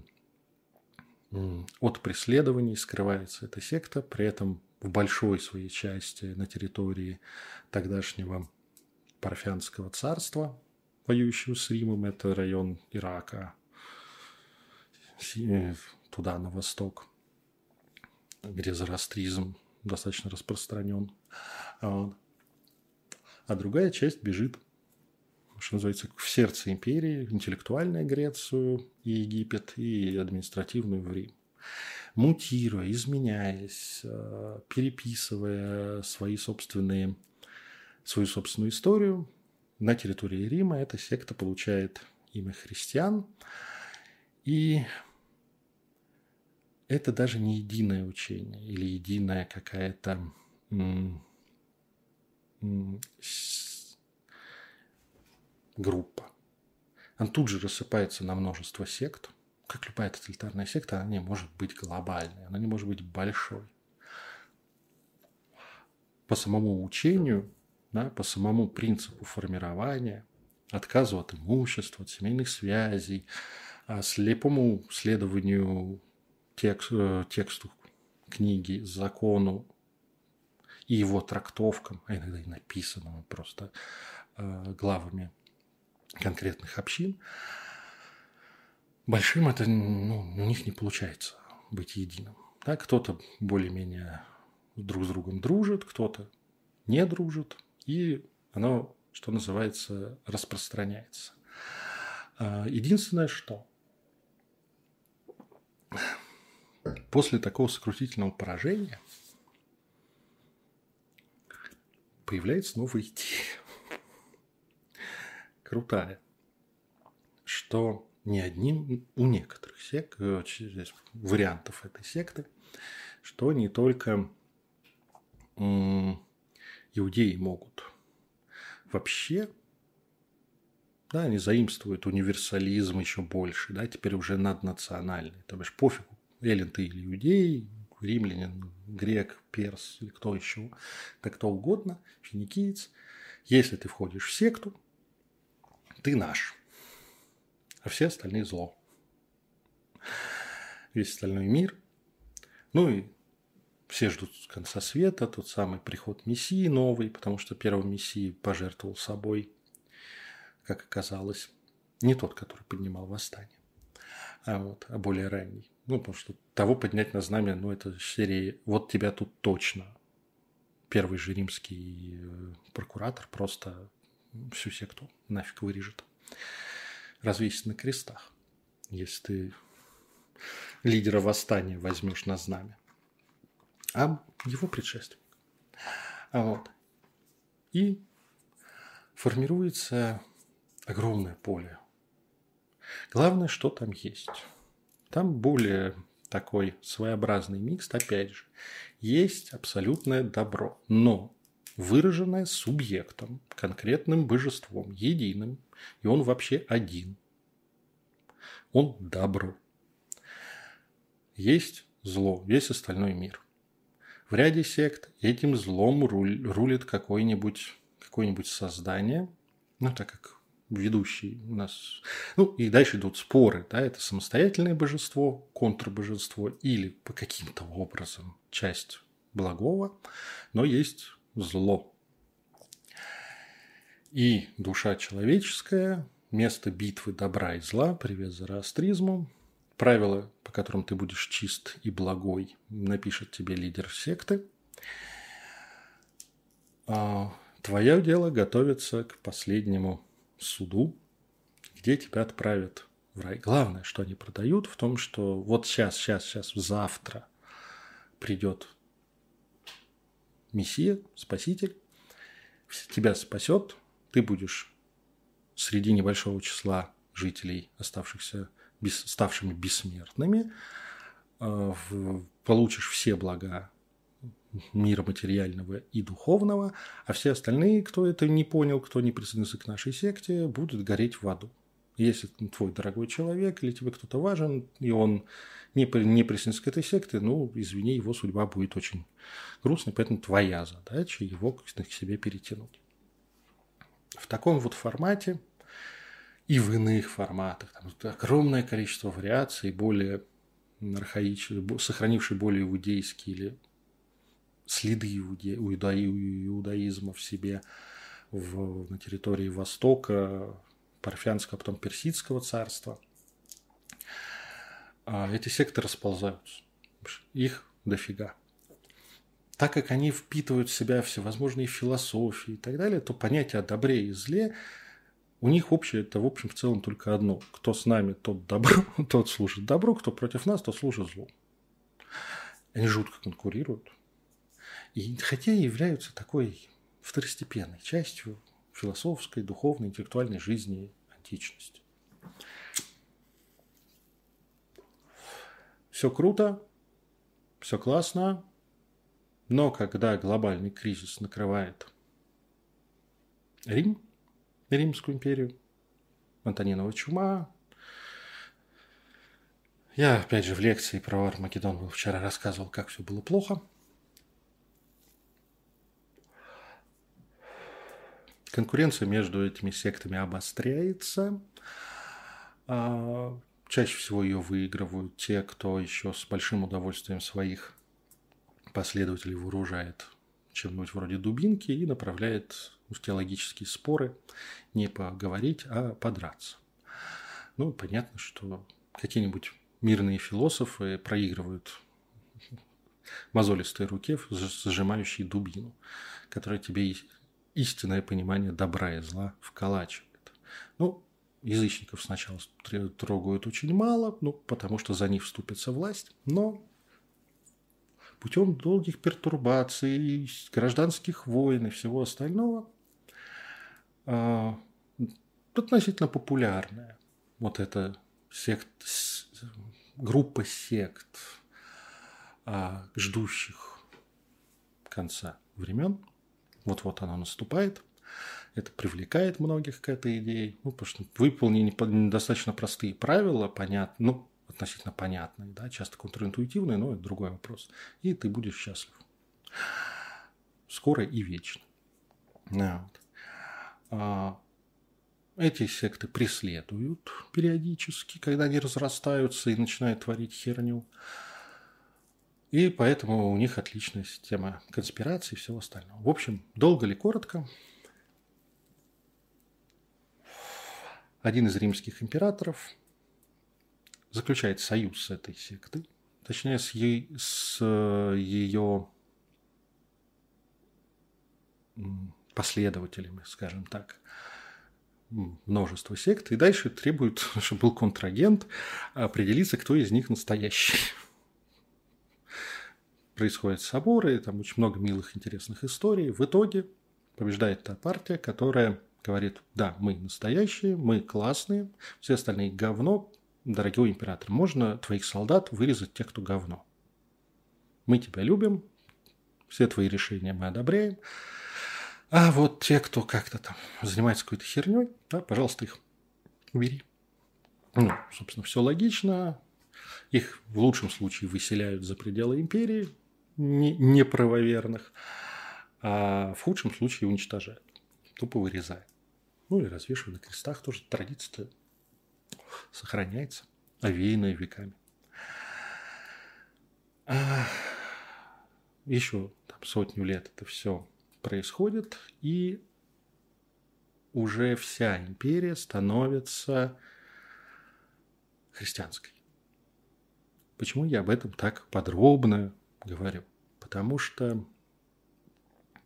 от преследований скрывается эта секта, при этом в большой своей части на территории тогдашнего Парфянского царства, воюющего с Римом, это район Ирака, э, туда, на восток, где зороастризм достаточно распространен. А, другая часть бежит что называется, в сердце империи, интеллектуальную Грецию и Египет, и административную в Рим. Мутируя, изменяясь, э, переписывая свои собственные, свою собственную историю, на территории Рима эта секта получает имя христиан. И это даже не единое учение или единая какая-то группа. Она тут же рассыпается на множество сект. Как любая тоталитарная секта, она не может быть глобальной, она не может быть большой. По самому учению, да, по самому принципу формирования, отказу от имущества, от семейных связей, а слепому следованию текст, э, тексту книги, закону и его трактовкам, а иногда и написанному просто э, главами конкретных общин, большим это, ну, у них не получается быть единым. Да, кто-то более-менее друг с другом дружит, кто-то не дружит, и оно, что называется, распространяется. А, единственное, что после такого сокрутительного поражения появляется новая идея крутая, что не одним, у некоторых сект, э, вариантов этой секты, что не только иудеи могут. Вообще, да, они заимствуют универсализм еще больше, да, теперь уже наднациональный. То бишь пофигу, эллин ты или иудей, римлянин, грек, перс или кто еще, да кто угодно, финикиец. Если ты входишь в секту, ты наш, а все остальные зло. Весь остальной мир. Ну и все ждут конца света, тот самый приход Мессии новый, потому что первый Мессии пожертвовал собой, как оказалось, не тот, который поднимал восстание, а, вот, а более ранний. Ну, потому что того поднять на знамя, ну, это серии «Вот тебя тут точно». Первый же римский э, прокуратор просто всю секту нафиг вырежет. Развесить на крестах, если ты лидера восстания возьмешь на знамя. а его предшественник. А вот. И формируется огромное поле. Главное, что там есть. Там более такой своеобразный микс, опять же. Есть абсолютное добро, но выраженное субъектом, конкретным божеством, единым, и он вообще один. Он добро. Есть зло, весь остальной мир. В ряде сект этим злом рулит какое-нибудь какое создание, ну, так как ведущий у нас... Ну, и дальше идут споры, да, это самостоятельное божество, контрбожество или по каким-то образом часть благого, но есть зло. И душа человеческая, место битвы добра и зла, привет зороастризму, правила, по которым ты будешь чист и благой, напишет тебе лидер секты. А твое дело готовиться к последнему суду, где тебя отправят в рай. Главное, что они продают, в том, что вот сейчас, сейчас, сейчас, завтра придет Мессия, Спаситель, тебя спасет, ты будешь среди небольшого числа жителей, оставшихся, ставшими бессмертными, э, получишь все блага мира материального и духовного, а все остальные, кто это не понял, кто не присоединился к нашей секте, будут гореть в аду. Если твой дорогой человек или тебе кто-то важен, и он не, не присоединился к этой секте, ну, извини, его судьба будет очень грустной, поэтому твоя задача его к себе перетянуть. В таком вот формате и в иных форматах, там огромное количество вариаций, более архаические, сохранившие более иудейские или следы иудаизма в себе в, на территории Востока, Парфянского, а потом Персидского царства. А эти секты расползаются. Их дофига. Так как они впитывают в себя всевозможные философии и так далее, то понятие о добре и зле у них общее это в общем в целом только одно. Кто с нами, тот добро, тот служит добро, кто против нас, тот служит злу. Они жутко конкурируют. И хотя являются такой второстепенной частью философской, духовной, интеллектуальной жизни античности. Все круто, все классно, но когда глобальный кризис накрывает Рим, Римскую империю, Антонинова чума, я, опять же, в лекции про Армагеддон вчера рассказывал, как все было плохо – Конкуренция между этими сектами обостряется. А, чаще всего ее выигрывают те, кто еще с большим удовольствием своих последователей вооружает чем-нибудь вроде дубинки и направляет в споры не поговорить, а подраться. Ну, понятно, что какие-нибудь мирные философы проигрывают мозолистой руке, зажимающей дубину, которая тебе истинное понимание добра и зла вколачивает. Ну, язычников сначала трогают очень мало, ну, потому что за них вступится власть, но путем долгих пертурбаций, гражданских войн и всего остального э, относительно популярная вот эта сект, группа сект, э, ждущих конца времен – вот-вот она наступает. Это привлекает многих к этой идее. Ну, потому что выполнены достаточно простые правила, понятно, ну, относительно понятные, да, часто контринтуитивные, но это другой вопрос. И ты будешь счастлив. Скоро и вечно. Вот. А, эти секты преследуют периодически, когда они разрастаются и начинают творить херню. И поэтому у них отличная система конспирации и всего остального. В общем, долго ли, коротко. Один из римских императоров заключает союз с этой сектой, точнее, с, ей, с ее последователями, скажем так, множество сект, и дальше требует, чтобы был контрагент, определиться, кто из них настоящий. Происходят соборы, там очень много милых, интересных историй. В итоге побеждает та партия, которая говорит, да, мы настоящие, мы классные, все остальные говно, дорогой император, можно твоих солдат вырезать тех, кто говно. Мы тебя любим, все твои решения мы одобряем, а вот те, кто как-то там занимается какой-то херней, да, пожалуйста, их убери. Ну, собственно, все логично. Их в лучшем случае выселяют за пределы империи, неправоверных, а в худшем случае уничтожают. Тупо вырезают. Ну или развешивают на крестах. Тоже традиция сохраняется, овеянная веками. А еще там, сотню лет это все происходит, и уже вся империя становится христианской. Почему я об этом так подробно говорю? Потому что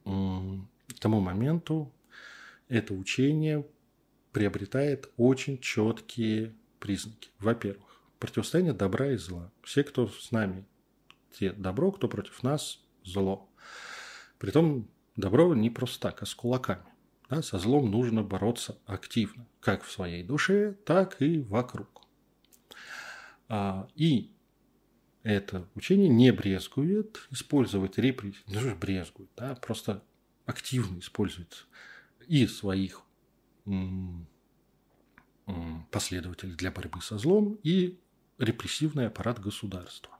к тому моменту это учение приобретает очень четкие признаки. Во-первых, противостояние добра и зла. Все, кто с нами, те добро, кто против нас, зло. Притом добро не просто так, а с кулаками. Да, со злом нужно бороться активно, как в своей душе, так и вокруг. А, и это учение не брезгует использовать репрессии, ну что брезгует, да, просто активно использует и своих последователей для борьбы со злом, и репрессивный аппарат государства,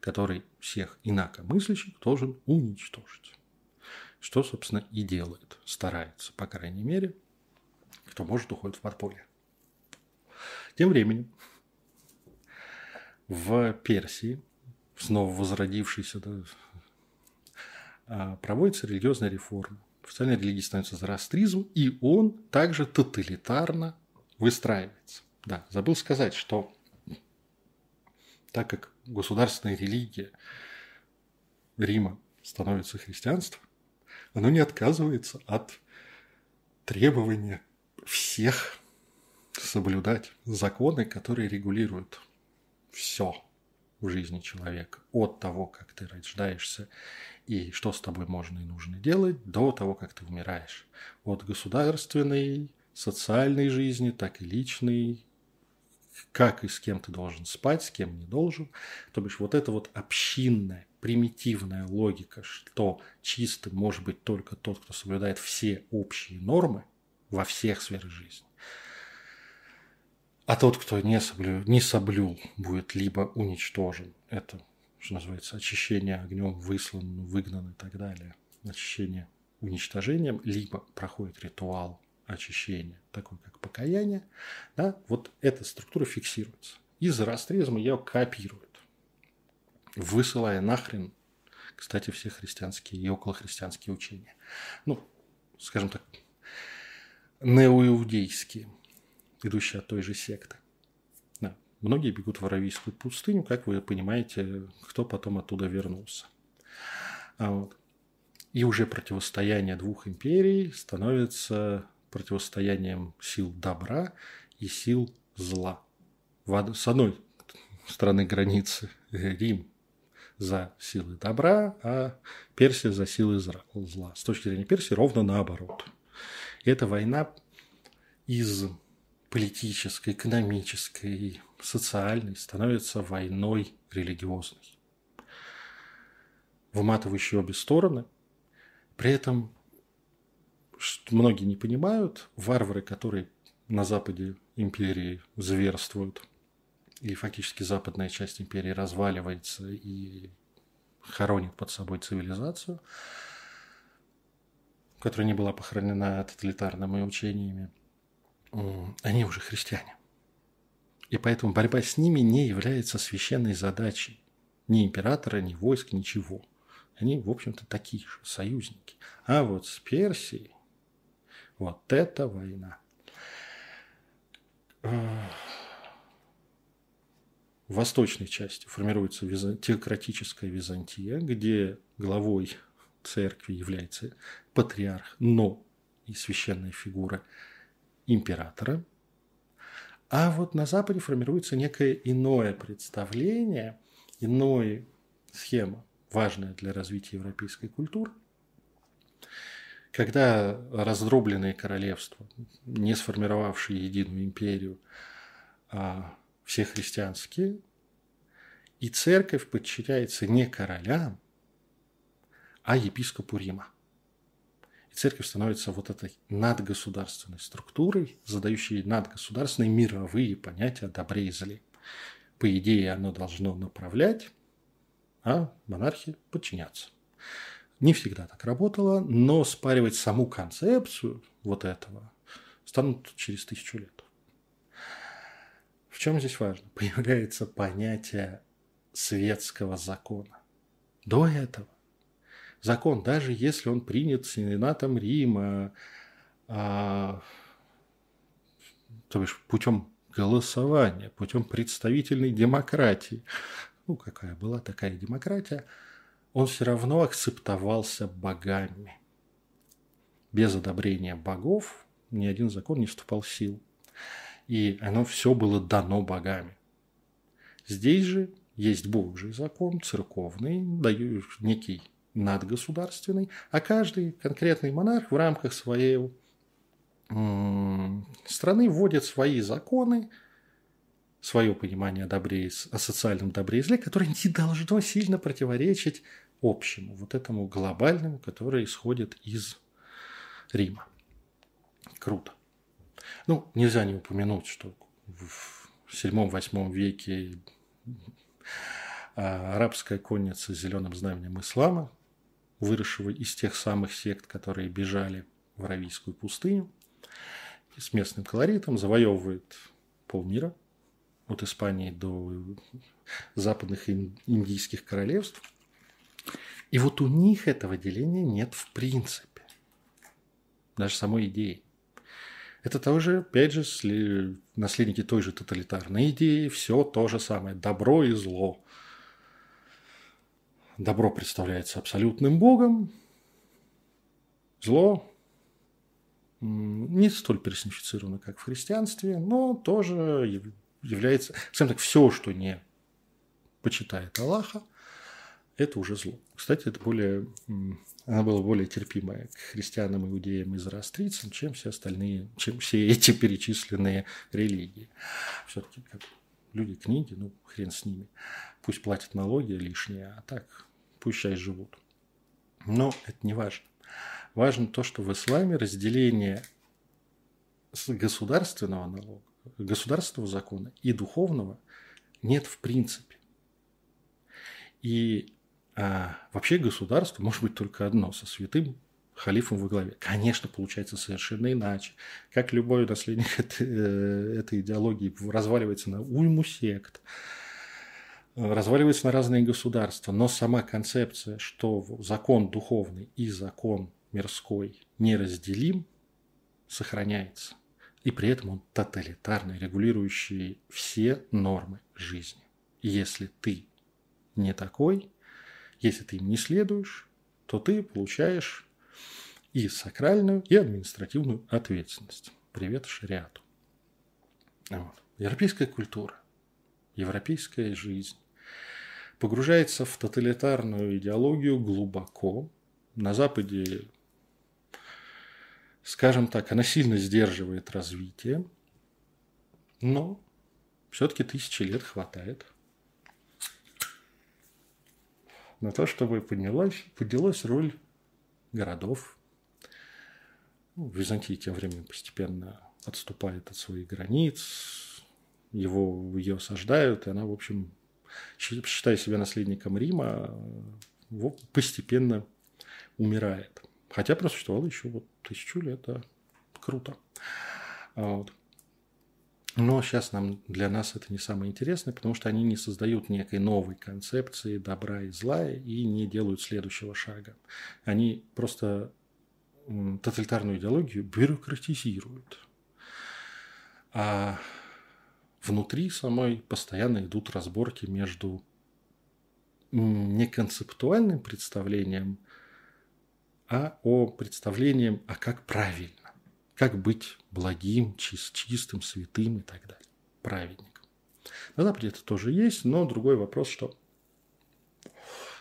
который всех инакомыслящих должен уничтожить. Что, собственно, и делает, старается, по крайней мере, кто может, уходит в подполье. Тем временем в Персии, снова возродившейся, да, а, проводится религиозная реформа. Официальной религией становится зороастризм, и он также тоталитарно выстраивается. Да, забыл сказать, что так как государственная религия Рима становится христианством, оно не отказывается от требования всех соблюдать законы, которые регулируют все в жизни человека. От того, как ты рождаешься и что с тобой можно и нужно делать, до того, как ты умираешь. От государственной, социальной жизни, так и личной, как и с кем ты должен спать, с кем не должен. То бишь вот эта вот общинная, примитивная логика, что чистым может быть только тот, кто соблюдает все общие нормы во всех сферах жизни. А тот, кто не соблюл, не соблюл, будет либо уничтожен. Это, что называется, очищение огнем, выслан, выгнан и так далее. Очищение уничтожением, либо проходит ритуал очищения, такой как покаяние. Да, вот эта структура фиксируется. Из зороастризма ее копируют, высылая нахрен, кстати, все христианские и околохристианские учения. Ну, скажем так, неоиудейские – идущие от той же секты. Да. Многие бегут в Аравийскую пустыню, как вы понимаете, кто потом оттуда вернулся. А вот. И уже противостояние двух империй становится противостоянием сил добра и сил зла. С одной стороны границы Рим за силы добра, а Персия за силы зла. С точки зрения Персии ровно наоборот. И эта война из политической, экономической, социальной становится войной религиозной, выматывающей обе стороны. При этом, что многие не понимают, варвары, которые на западе империи зверствуют, и фактически западная часть империи разваливается и хоронит под собой цивилизацию, которая не была похоронена тоталитарными учениями – они уже христиане. И поэтому борьба с ними не является священной задачей ни императора, ни войск, ничего. Они, в общем-то, такие же союзники. А вот с Персией вот эта война. В восточной части формируется теократическая Византия, где главой церкви является патриарх, но и священная фигура – императора. А вот на Западе формируется некое иное представление, иная схема важное для развития европейской культуры. Когда раздробленные королевства, не сформировавшие единую империю, а все христианские, и церковь подчиняется не королям, а епископу Рима. И церковь становится вот этой надгосударственной структурой, задающей надгосударственные мировые понятия о добре и зле. По идее, оно должно направлять, а монархи подчиняться. Не всегда так работало, но спаривать саму концепцию вот этого станут через тысячу лет. В чем здесь важно? Появляется понятие светского закона. До этого закон, даже если он принят сенатом Рима, а, то бишь путем голосования, путем представительной демократии, ну какая была такая демократия – он все равно акцептовался богами. Без одобрения богов ни один закон не вступал в силу. И оно все было дано богами. Здесь же есть Божий закон, церковный, дающий некий надгосударственный, а каждый конкретный монарх в рамках своей страны вводит свои законы, свое понимание о добре, о социальном добре и зле, которое не должно сильно противоречить общему, вот этому глобальному, которое исходит из Рима. Круто. Ну, нельзя не упомянуть, что в 7-8 веке а, арабская конница с зеленым знаменем ислама, выросшего из тех самых сект, которые бежали в Аравийскую пустыню, с местным колоритом завоевывает полмира, от Испании до западных индийских королевств. И вот у них этого деления нет в принципе. Даже самой идеи. Это тоже, опять же, наследники той же тоталитарной идеи. Все то же самое. Добро и зло. Добро представляется абсолютным богом. Зло не столь персонифицировано, как в христианстве, но тоже является, скажем так, все, что не почитает Аллаха, это уже зло. Кстати, это более, она была более терпимая к христианам, иудеям и зороастрийцам, чем все остальные, чем все эти перечисленные религии. Все-таки люди книги, ну, хрен с ними. Пусть платят налоги лишние, а так пусть сейчас живут. Но это не важно. Важно то, что в исламе разделение государственного налога государственного закона и духовного нет в принципе. И а, вообще государство может быть только одно, со святым халифом во главе. Конечно, получается совершенно иначе. Как любой наследник этой, э, этой идеологии разваливается на уйму сект, разваливается на разные государства, но сама концепция, что закон духовный и закон мирской неразделим, сохраняется. И при этом он тоталитарный, регулирующий все нормы жизни. И если ты не такой, если ты им не следуешь, то ты получаешь и сакральную, и административную ответственность. Привет шариату. Вот. Европейская культура, европейская жизнь погружается в тоталитарную идеологию глубоко. На Западе скажем так, она сильно сдерживает развитие, но все-таки тысячи лет хватает на то, чтобы поднялась, поднялась роль городов. Ну, Византия тем временем постепенно отступает от своих границ, его, ее осаждают, и она, в общем, считая себя наследником Рима, постепенно умирает. Хотя просуществовало еще вот тысячу лет, да. Круто. А вот. Но сейчас нам, для нас это не самое интересное, потому что они не создают некой новой концепции добра и зла и не делают следующего шага. Они просто тоталитарную идеологию бюрократизируют. А внутри самой постоянно идут разборки между неконцептуальным представлением а о представлении, а как правильно, как быть благим, чист, чистым, святым и так далее, праведником. На Западе это тоже есть, но другой вопрос, что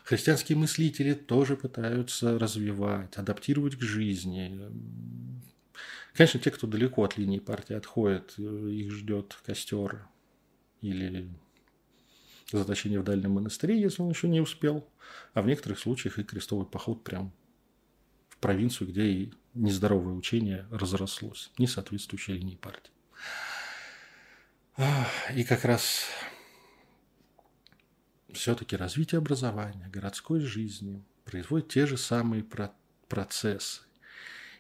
Христианские мыслители тоже пытаются развивать, адаптировать к жизни. Конечно, те, кто далеко от линии партии отходят, их ждет костер или заточение в дальнем монастыре, если он еще не успел, а в некоторых случаях и крестовый поход прям в провинцию, где и нездоровое учение разрослось, не соответствующее линии партии. И как раз все-таки развитие образования, городской жизни производит те же самые процессы.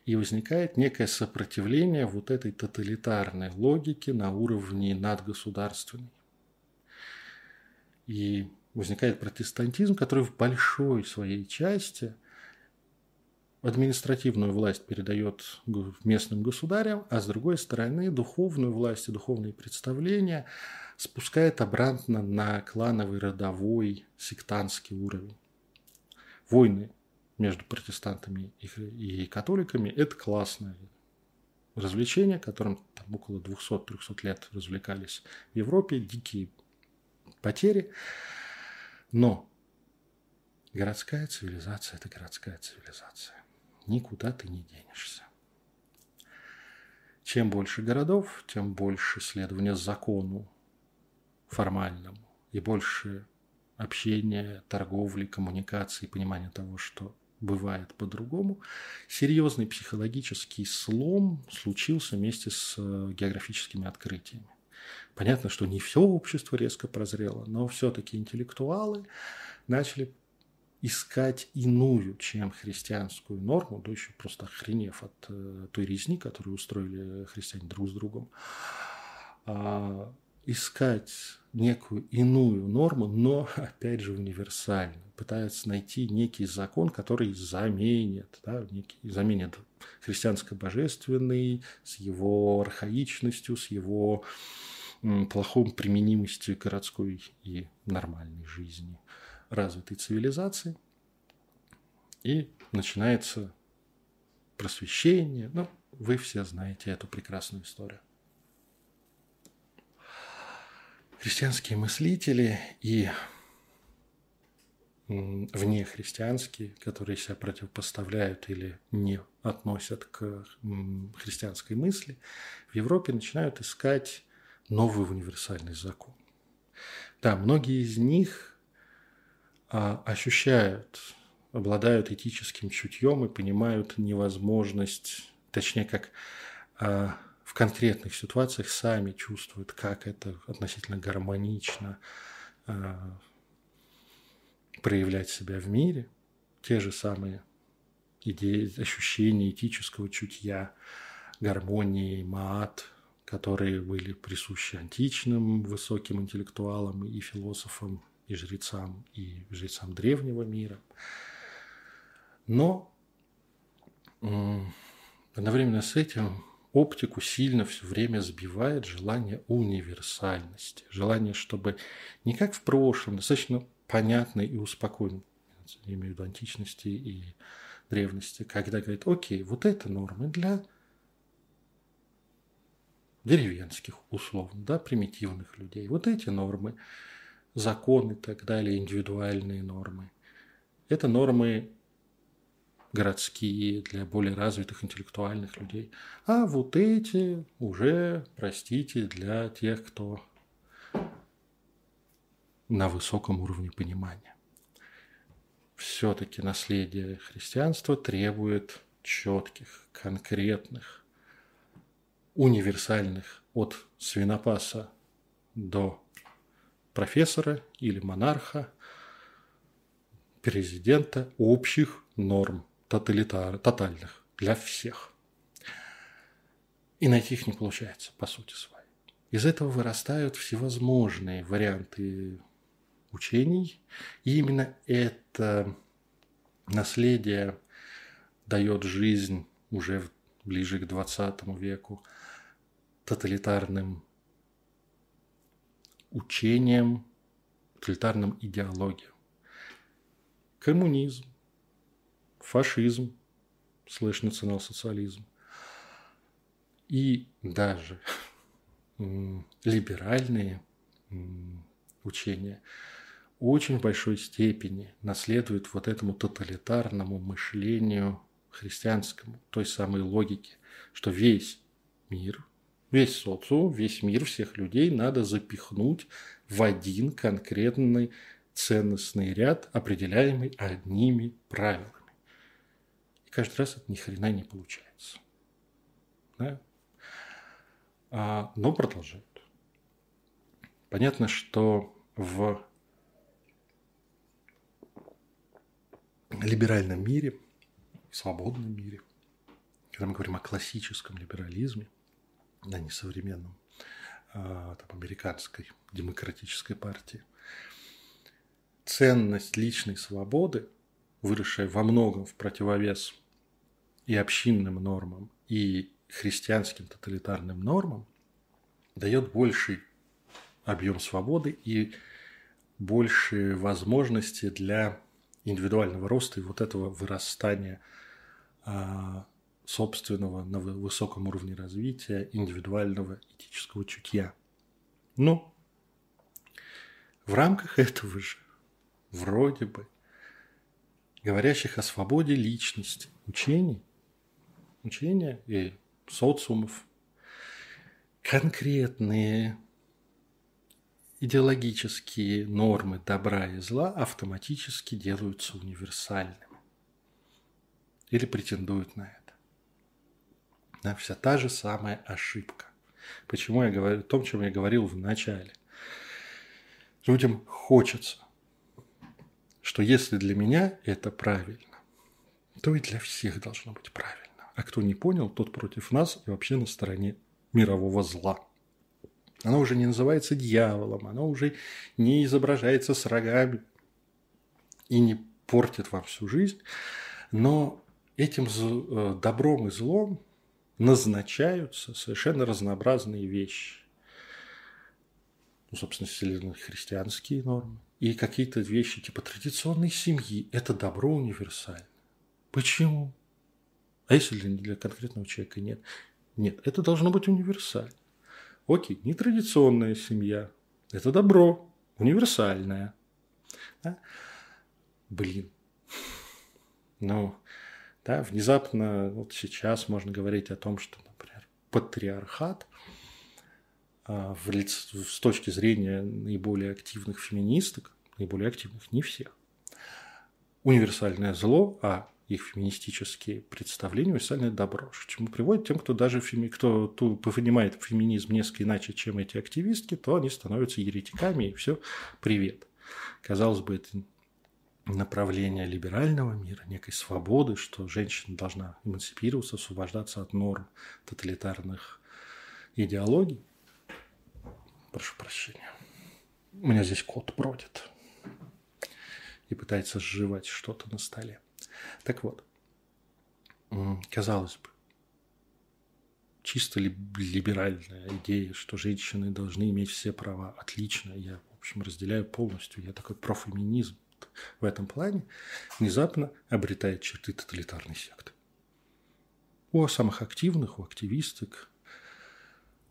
И возникает некое сопротивление вот этой тоталитарной логике на уровне надгосударственной. И возникает протестантизм, который в большой своей части административную власть передает местным государям, а с другой стороны духовную власть и духовные представления спускает обратно на клановый, родовой, сектантский уровень. Войны между протестантами и католиками – это классное развлечение, которым там около 200-300 лет развлекались в Европе, дикие потери. Но городская цивилизация – это городская цивилизация. Никуда ты не денешься. Чем больше городов, тем больше следования закону формальному и больше общения, торговли, коммуникации, понимания того, что бывает по-другому. Серьезный психологический слом случился вместе с э, географическими открытиями. Понятно, что не все общество резко прозрело, но все-таки интеллектуалы начали искать иную, чем христианскую норму, да еще просто охренев от э, той резни, которую устроили христиане друг с другом, а, искать некую иную норму, но, опять же, универсальную. Пытаются найти некий закон, который заменит, да, некий, заменит христианско-божественный с его архаичностью, с его плохой применимостью городской и нормальной жизни развитой цивилизации. И начинается просвещение. Ну, вы все знаете эту прекрасную историю. Христианские мыслители и вне христианские, которые себя противопоставляют или не относят к христианской мысли, в Европе начинают искать новый универсальный закон. Да, многие из них ощущают, обладают этическим чутьем и понимают невозможность, точнее, как а, в конкретных ситуациях сами чувствуют, как это относительно гармонично а, проявлять себя в мире. Те же самые идеи, ощущения этического чутья, гармонии, маат – которые были присущи античным высоким интеллектуалам и философам, и жрецам, и жрецам древнего мира. Но одновременно с этим оптику сильно все время сбивает желание универсальности, желание, чтобы не как в прошлом, достаточно понятно и успокоен, я имею в виду античности и древности, когда говорит, окей, вот это нормы для деревенских условно, да, примитивных людей. Вот эти нормы, законы и так далее, индивидуальные нормы. Это нормы городские, для более развитых интеллектуальных людей. А вот эти уже, простите, для тех, кто на высоком уровне понимания. Все-таки наследие христианства требует четких, конкретных, универсальных от свинопаса до профессора или монарха, президента, общих норм, тоталитар, тотальных для всех. И найти их не получается, по сути своей. Из этого вырастают всевозможные варианты учений, и именно это наследие дает жизнь уже ближе к 20 веку тоталитарным учением, тоталитарным идеологиям. Коммунизм, фашизм, слэш национал-социализм и даже либеральные учения очень большой степени наследует вот этому тоталитарному мышлению христианскому, той самой логике, что весь мир, весь социум, весь мир всех людей надо запихнуть в один конкретный ценностный ряд, определяемый одними правилами. И каждый раз это ни хрена не получается. Да? А, но продолжают. Понятно, что в либеральном мире, в свободном мире, когда мы говорим о классическом либерализме, а не современном, а, там, американской демократической партии, ценность личной свободы, выросшая во многом в противовес и общинным нормам, и христианским тоталитарным нормам, дает больший объем свободы и большие возможности для индивидуального роста и вот этого вырастания а, собственного на высоком уровне развития индивидуального этического чутья. Но в рамках этого же вроде бы говорящих о свободе личности, учений, учения и социумов, конкретные идеологические нормы добра и зла автоматически делаются универсальными или претендуют на это. Да, вся та же самая ошибка. Почему я говорю о том, чем я говорил в начале. Людям хочется, что если для меня это правильно, то и для всех должно быть правильно. А кто не понял, тот против нас и вообще на стороне мирового зла. Оно уже не называется дьяволом, оно уже не изображается с рогами и не портит вам всю жизнь. Но этим э, добром и злом назначаются совершенно разнообразные вещи. Ну, собственно, христианские нормы. И какие-то вещи типа традиционной семьи. Это добро универсально. Почему? А если для конкретного человека нет? Нет, это должно быть универсально. Окей, нетрадиционная семья. Это добро, универсальное. Да? Блин. Ну, да, внезапно, вот сейчас можно говорить о том, что, например, патриархат а, в лиц, с точки зрения наиболее активных феминисток, наиболее активных, не всех, универсальное зло, а их феминистические представления, универсальное добро, к чему приводит тем, кто даже феми... кто понимает феминизм несколько иначе, чем эти активистки, то они становятся еретиками, и все, привет. Казалось бы, это направление либерального мира, некой свободы, что женщина должна эмансипироваться, освобождаться от норм тоталитарных идеологий. Прошу прощения. У меня здесь кот бродит и пытается сживать что-то на столе. Так вот, казалось бы, чисто либеральная идея, что женщины должны иметь все права. Отлично, я, в общем, разделяю полностью. Я такой профеминизм в этом плане внезапно обретает черты тоталитарной секты. У самых активных, у активисток,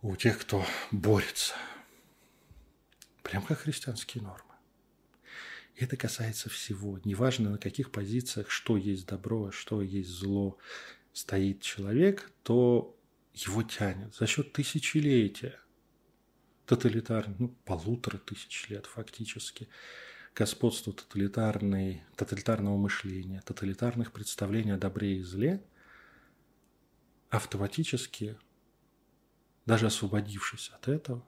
у тех, кто борется. Прям как христианские нормы. Это касается всего. Неважно, на каких позициях, что есть добро, что есть зло, стоит человек, то его тянет за счет тысячелетия, тоталитарных, ну, полутора тысяч лет фактически, господства тоталитарной, тоталитарного мышления, тоталитарных представлений о добре и зле, автоматически, даже освободившись от этого,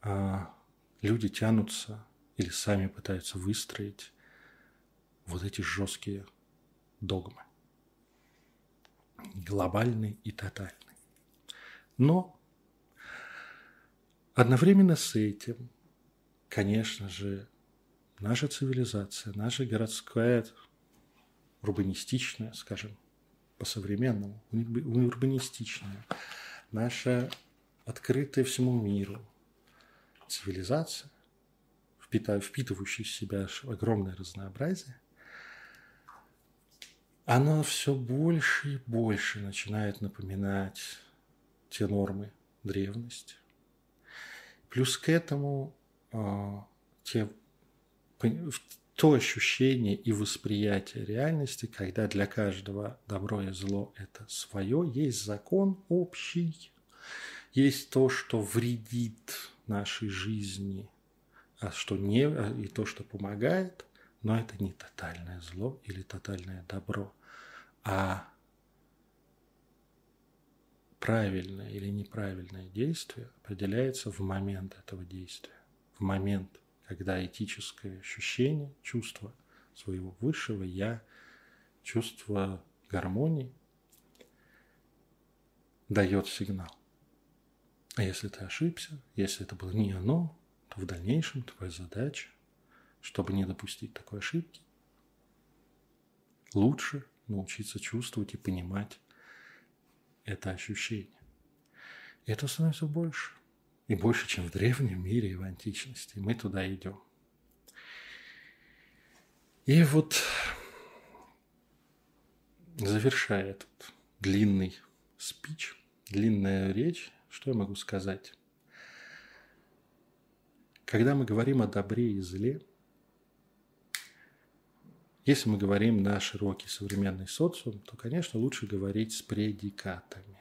а, люди тянутся или сами пытаются выстроить вот эти жесткие догмы. Глобальный и тотальный. Но одновременно с этим, конечно же, наша цивилизация, наша городская, урбанистичная, скажем, по-современному, урбанистичная, наша открытая всему миру цивилизация впитывающий в себя огромное разнообразие, оно все больше и больше начинает напоминать те нормы древности. Плюс к этому те, то ощущение и восприятие реальности, когда для каждого добро и зло – это свое, есть закон общий, есть то, что вредит нашей жизни, а что не, а, и то, что помогает, но это не тотальное зло или тотальное добро, а правильное или неправильное действие определяется в момент этого действия, в момент – когда этическое ощущение, чувство своего высшего «я», чувство гармонии дает сигнал. А если ты ошибся, если это было не оно, то в дальнейшем твоя задача, чтобы не допустить такой ошибки, лучше научиться чувствовать и понимать это ощущение. И это становится больше. И больше, чем в древнем мире и в античности. Мы туда идем. И вот, завершая этот длинный спич, длинная речь, что я могу сказать? Когда мы говорим о добре и зле, если мы говорим на широкий современный социум, то, конечно, лучше говорить с предикатами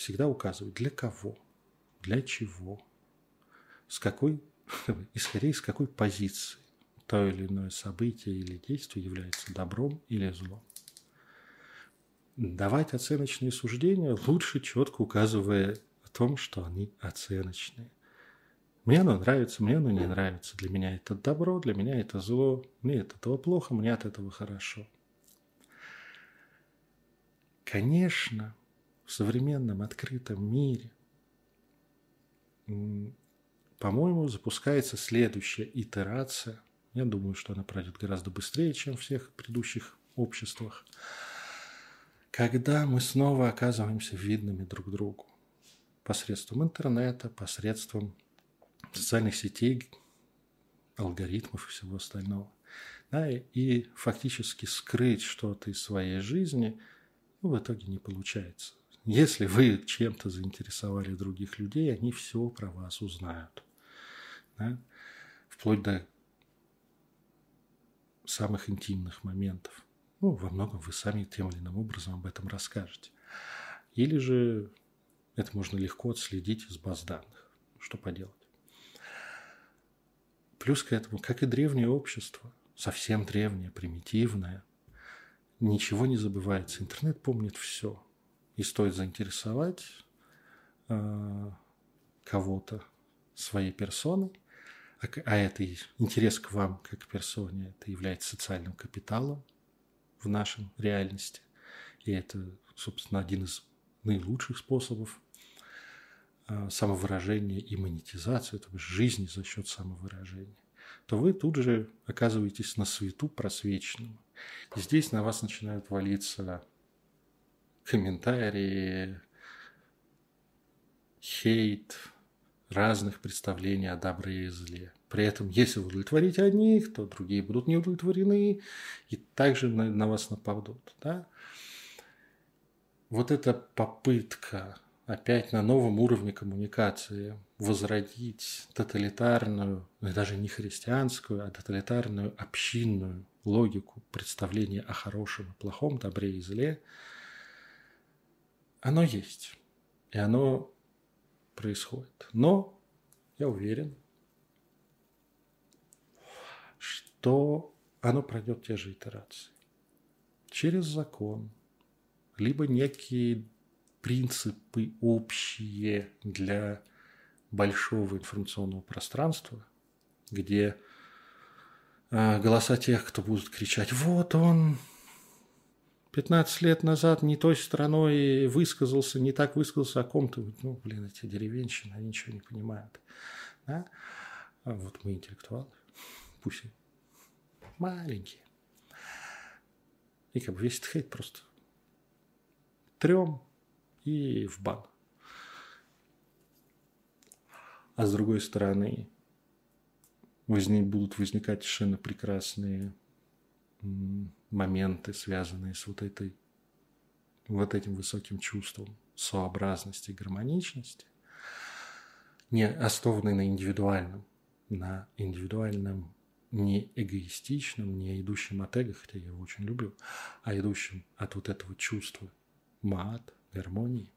всегда указывать, для кого, для чего, с какой, исходя из какой позиции то или иное событие или действие является добром или злом. Давать оценочные суждения лучше четко указывая о том, что они оценочные. Мне оно нравится, мне оно не нравится. Для меня это добро, для меня это зло. Мне от этого плохо, мне от этого хорошо. Конечно, в современном открытом мире, по-моему, запускается следующая итерация. Я думаю, что она пройдет гораздо быстрее, чем в всех предыдущих обществах. Когда мы снова оказываемся видными друг другу посредством интернета, посредством социальных сетей, алгоритмов и всего остального. Да, и, и фактически скрыть что-то из своей жизни ну, в итоге не получается. Если вы чем-то заинтересовали других людей, они все про вас узнают. Да? Вплоть до самых интимных моментов. Ну, во многом вы сами тем или иным образом об этом расскажете. Или же это можно легко отследить из баз данных. Что поделать? Плюс к этому, как и древнее общество, совсем древнее, примитивное, ничего не забывается. Интернет помнит все и стоит заинтересовать э, кого-то своей персоной, а, а это интерес к вам как к персоне, это является социальным капиталом в нашем реальности. И это, собственно, один из наилучших способов э, самовыражения и монетизации, то есть жизни за счет самовыражения то вы тут же оказываетесь на свету просвеченным. И здесь на вас начинают валиться комментарии, хейт, разных представлений о добре и зле. При этом, если вы удовлетворите одних, то другие будут не удовлетворены и также на, на вас нападут. Да? Вот эта попытка опять на новом уровне коммуникации возродить тоталитарную, ну даже не христианскую, а тоталитарную общинную логику представления о хорошем и плохом, добре и зле – оно есть, и оно происходит. Но я уверен, что оно пройдет те же итерации. Через закон, либо некие принципы общие для большого информационного пространства, где э, голоса тех, кто будут кричать «Вот он, 15 лет назад не той стороной высказался, не так высказался о ком-то. Ну, блин, эти деревенщины, они ничего не понимают. Да? А вот мы интеллектуалы, пусть маленькие. И как бы весь этот хейт просто трем и в бан. А с другой стороны, возник, будут возникать совершенно прекрасные моменты, связанные с вот этой вот этим высоким чувством сообразности и гармоничности, не основанный на индивидуальном, на индивидуальном не эгоистичном, не идущем от эго, хотя я его очень люблю, а идущем от вот этого чувства мат, гармонии.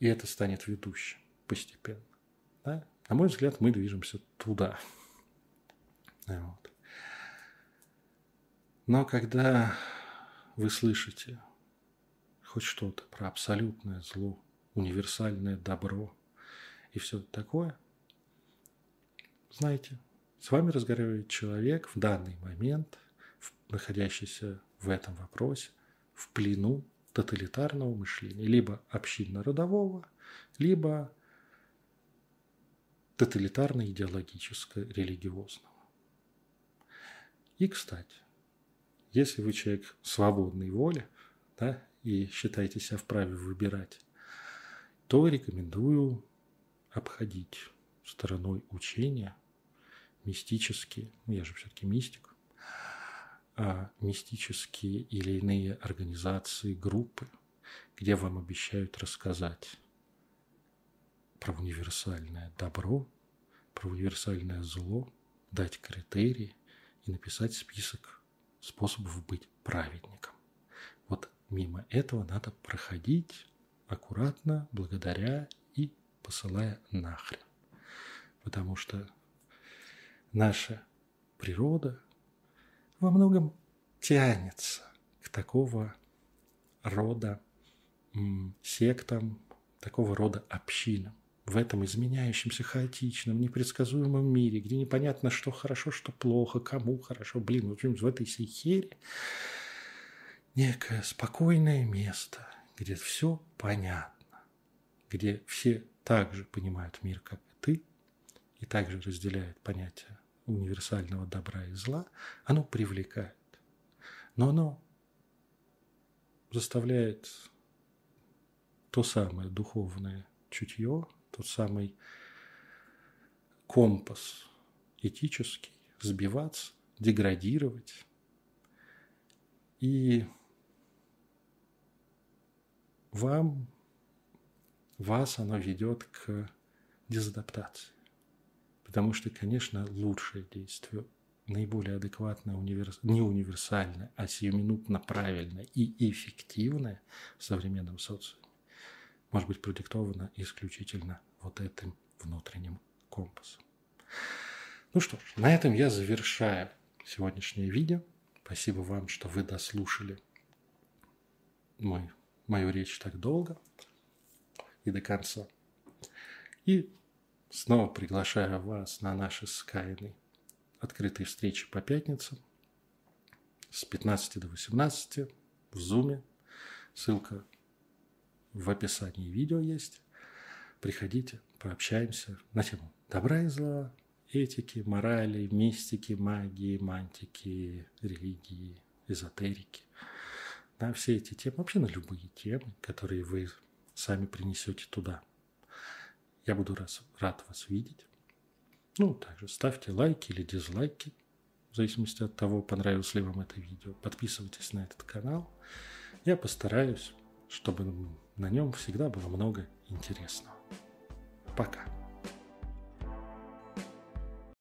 И это станет ведущим постепенно. Да? На мой взгляд, мы движемся туда. Вот. Но когда вы слышите хоть что-то про абсолютное зло, универсальное добро и все такое, знаете, с вами разговаривает человек в данный момент, находящийся в этом вопросе, в плену тоталитарного мышления, либо общинно-родового, либо тоталитарно-идеологическо-религиозного. И, кстати, если вы человек свободной воли да, и считаете себя вправе выбирать, то рекомендую обходить стороной учения мистические, ну я же все-таки мистик, а мистические или иные организации, группы, где вам обещают рассказать про универсальное добро, про универсальное зло, дать критерии и написать список способов быть праведником. Вот мимо этого надо проходить аккуратно, благодаря и посылая нахрен. Потому что наша природа во многом тянется к такого рода сектам, такого рода общинам в этом изменяющемся, хаотичном, непредсказуемом мире, где непонятно, что хорошо, что плохо, кому хорошо. Блин, вот в этой всей хере некое спокойное место, где все понятно, где все также понимают мир, как и ты, и также разделяют понятие универсального добра и зла, оно привлекает. Но оно заставляет то самое духовное чутье, тот самый компас этический, сбиваться, деградировать. И вам, вас оно ведет к дезадаптации. Потому что, конечно, лучшее действие, наиболее адекватное, универс... не универсальное, а сиюминутно правильное и эффективное в современном социуме может быть продиктовано исключительно вот этим внутренним компасом. Ну что ж, на этом я завершаю сегодняшнее видео. Спасибо вам, что вы дослушали мой, мою речь так долго и до конца. И снова приглашаю вас на наши скайны открытые встречи по пятницам с 15 до 18 в Зуме. Ссылка в описании видео есть. Приходите, пообщаемся на тему добра и зла, этики, морали, мистики, магии, мантики, религии, эзотерики. На все эти темы, вообще на любые темы, которые вы сами принесете туда. Я буду раз, рад вас видеть. Ну, также ставьте лайки или дизлайки, в зависимости от того, понравилось ли вам это видео. Подписывайтесь на этот канал. Я постараюсь, чтобы на нем всегда было много интересного. Пока.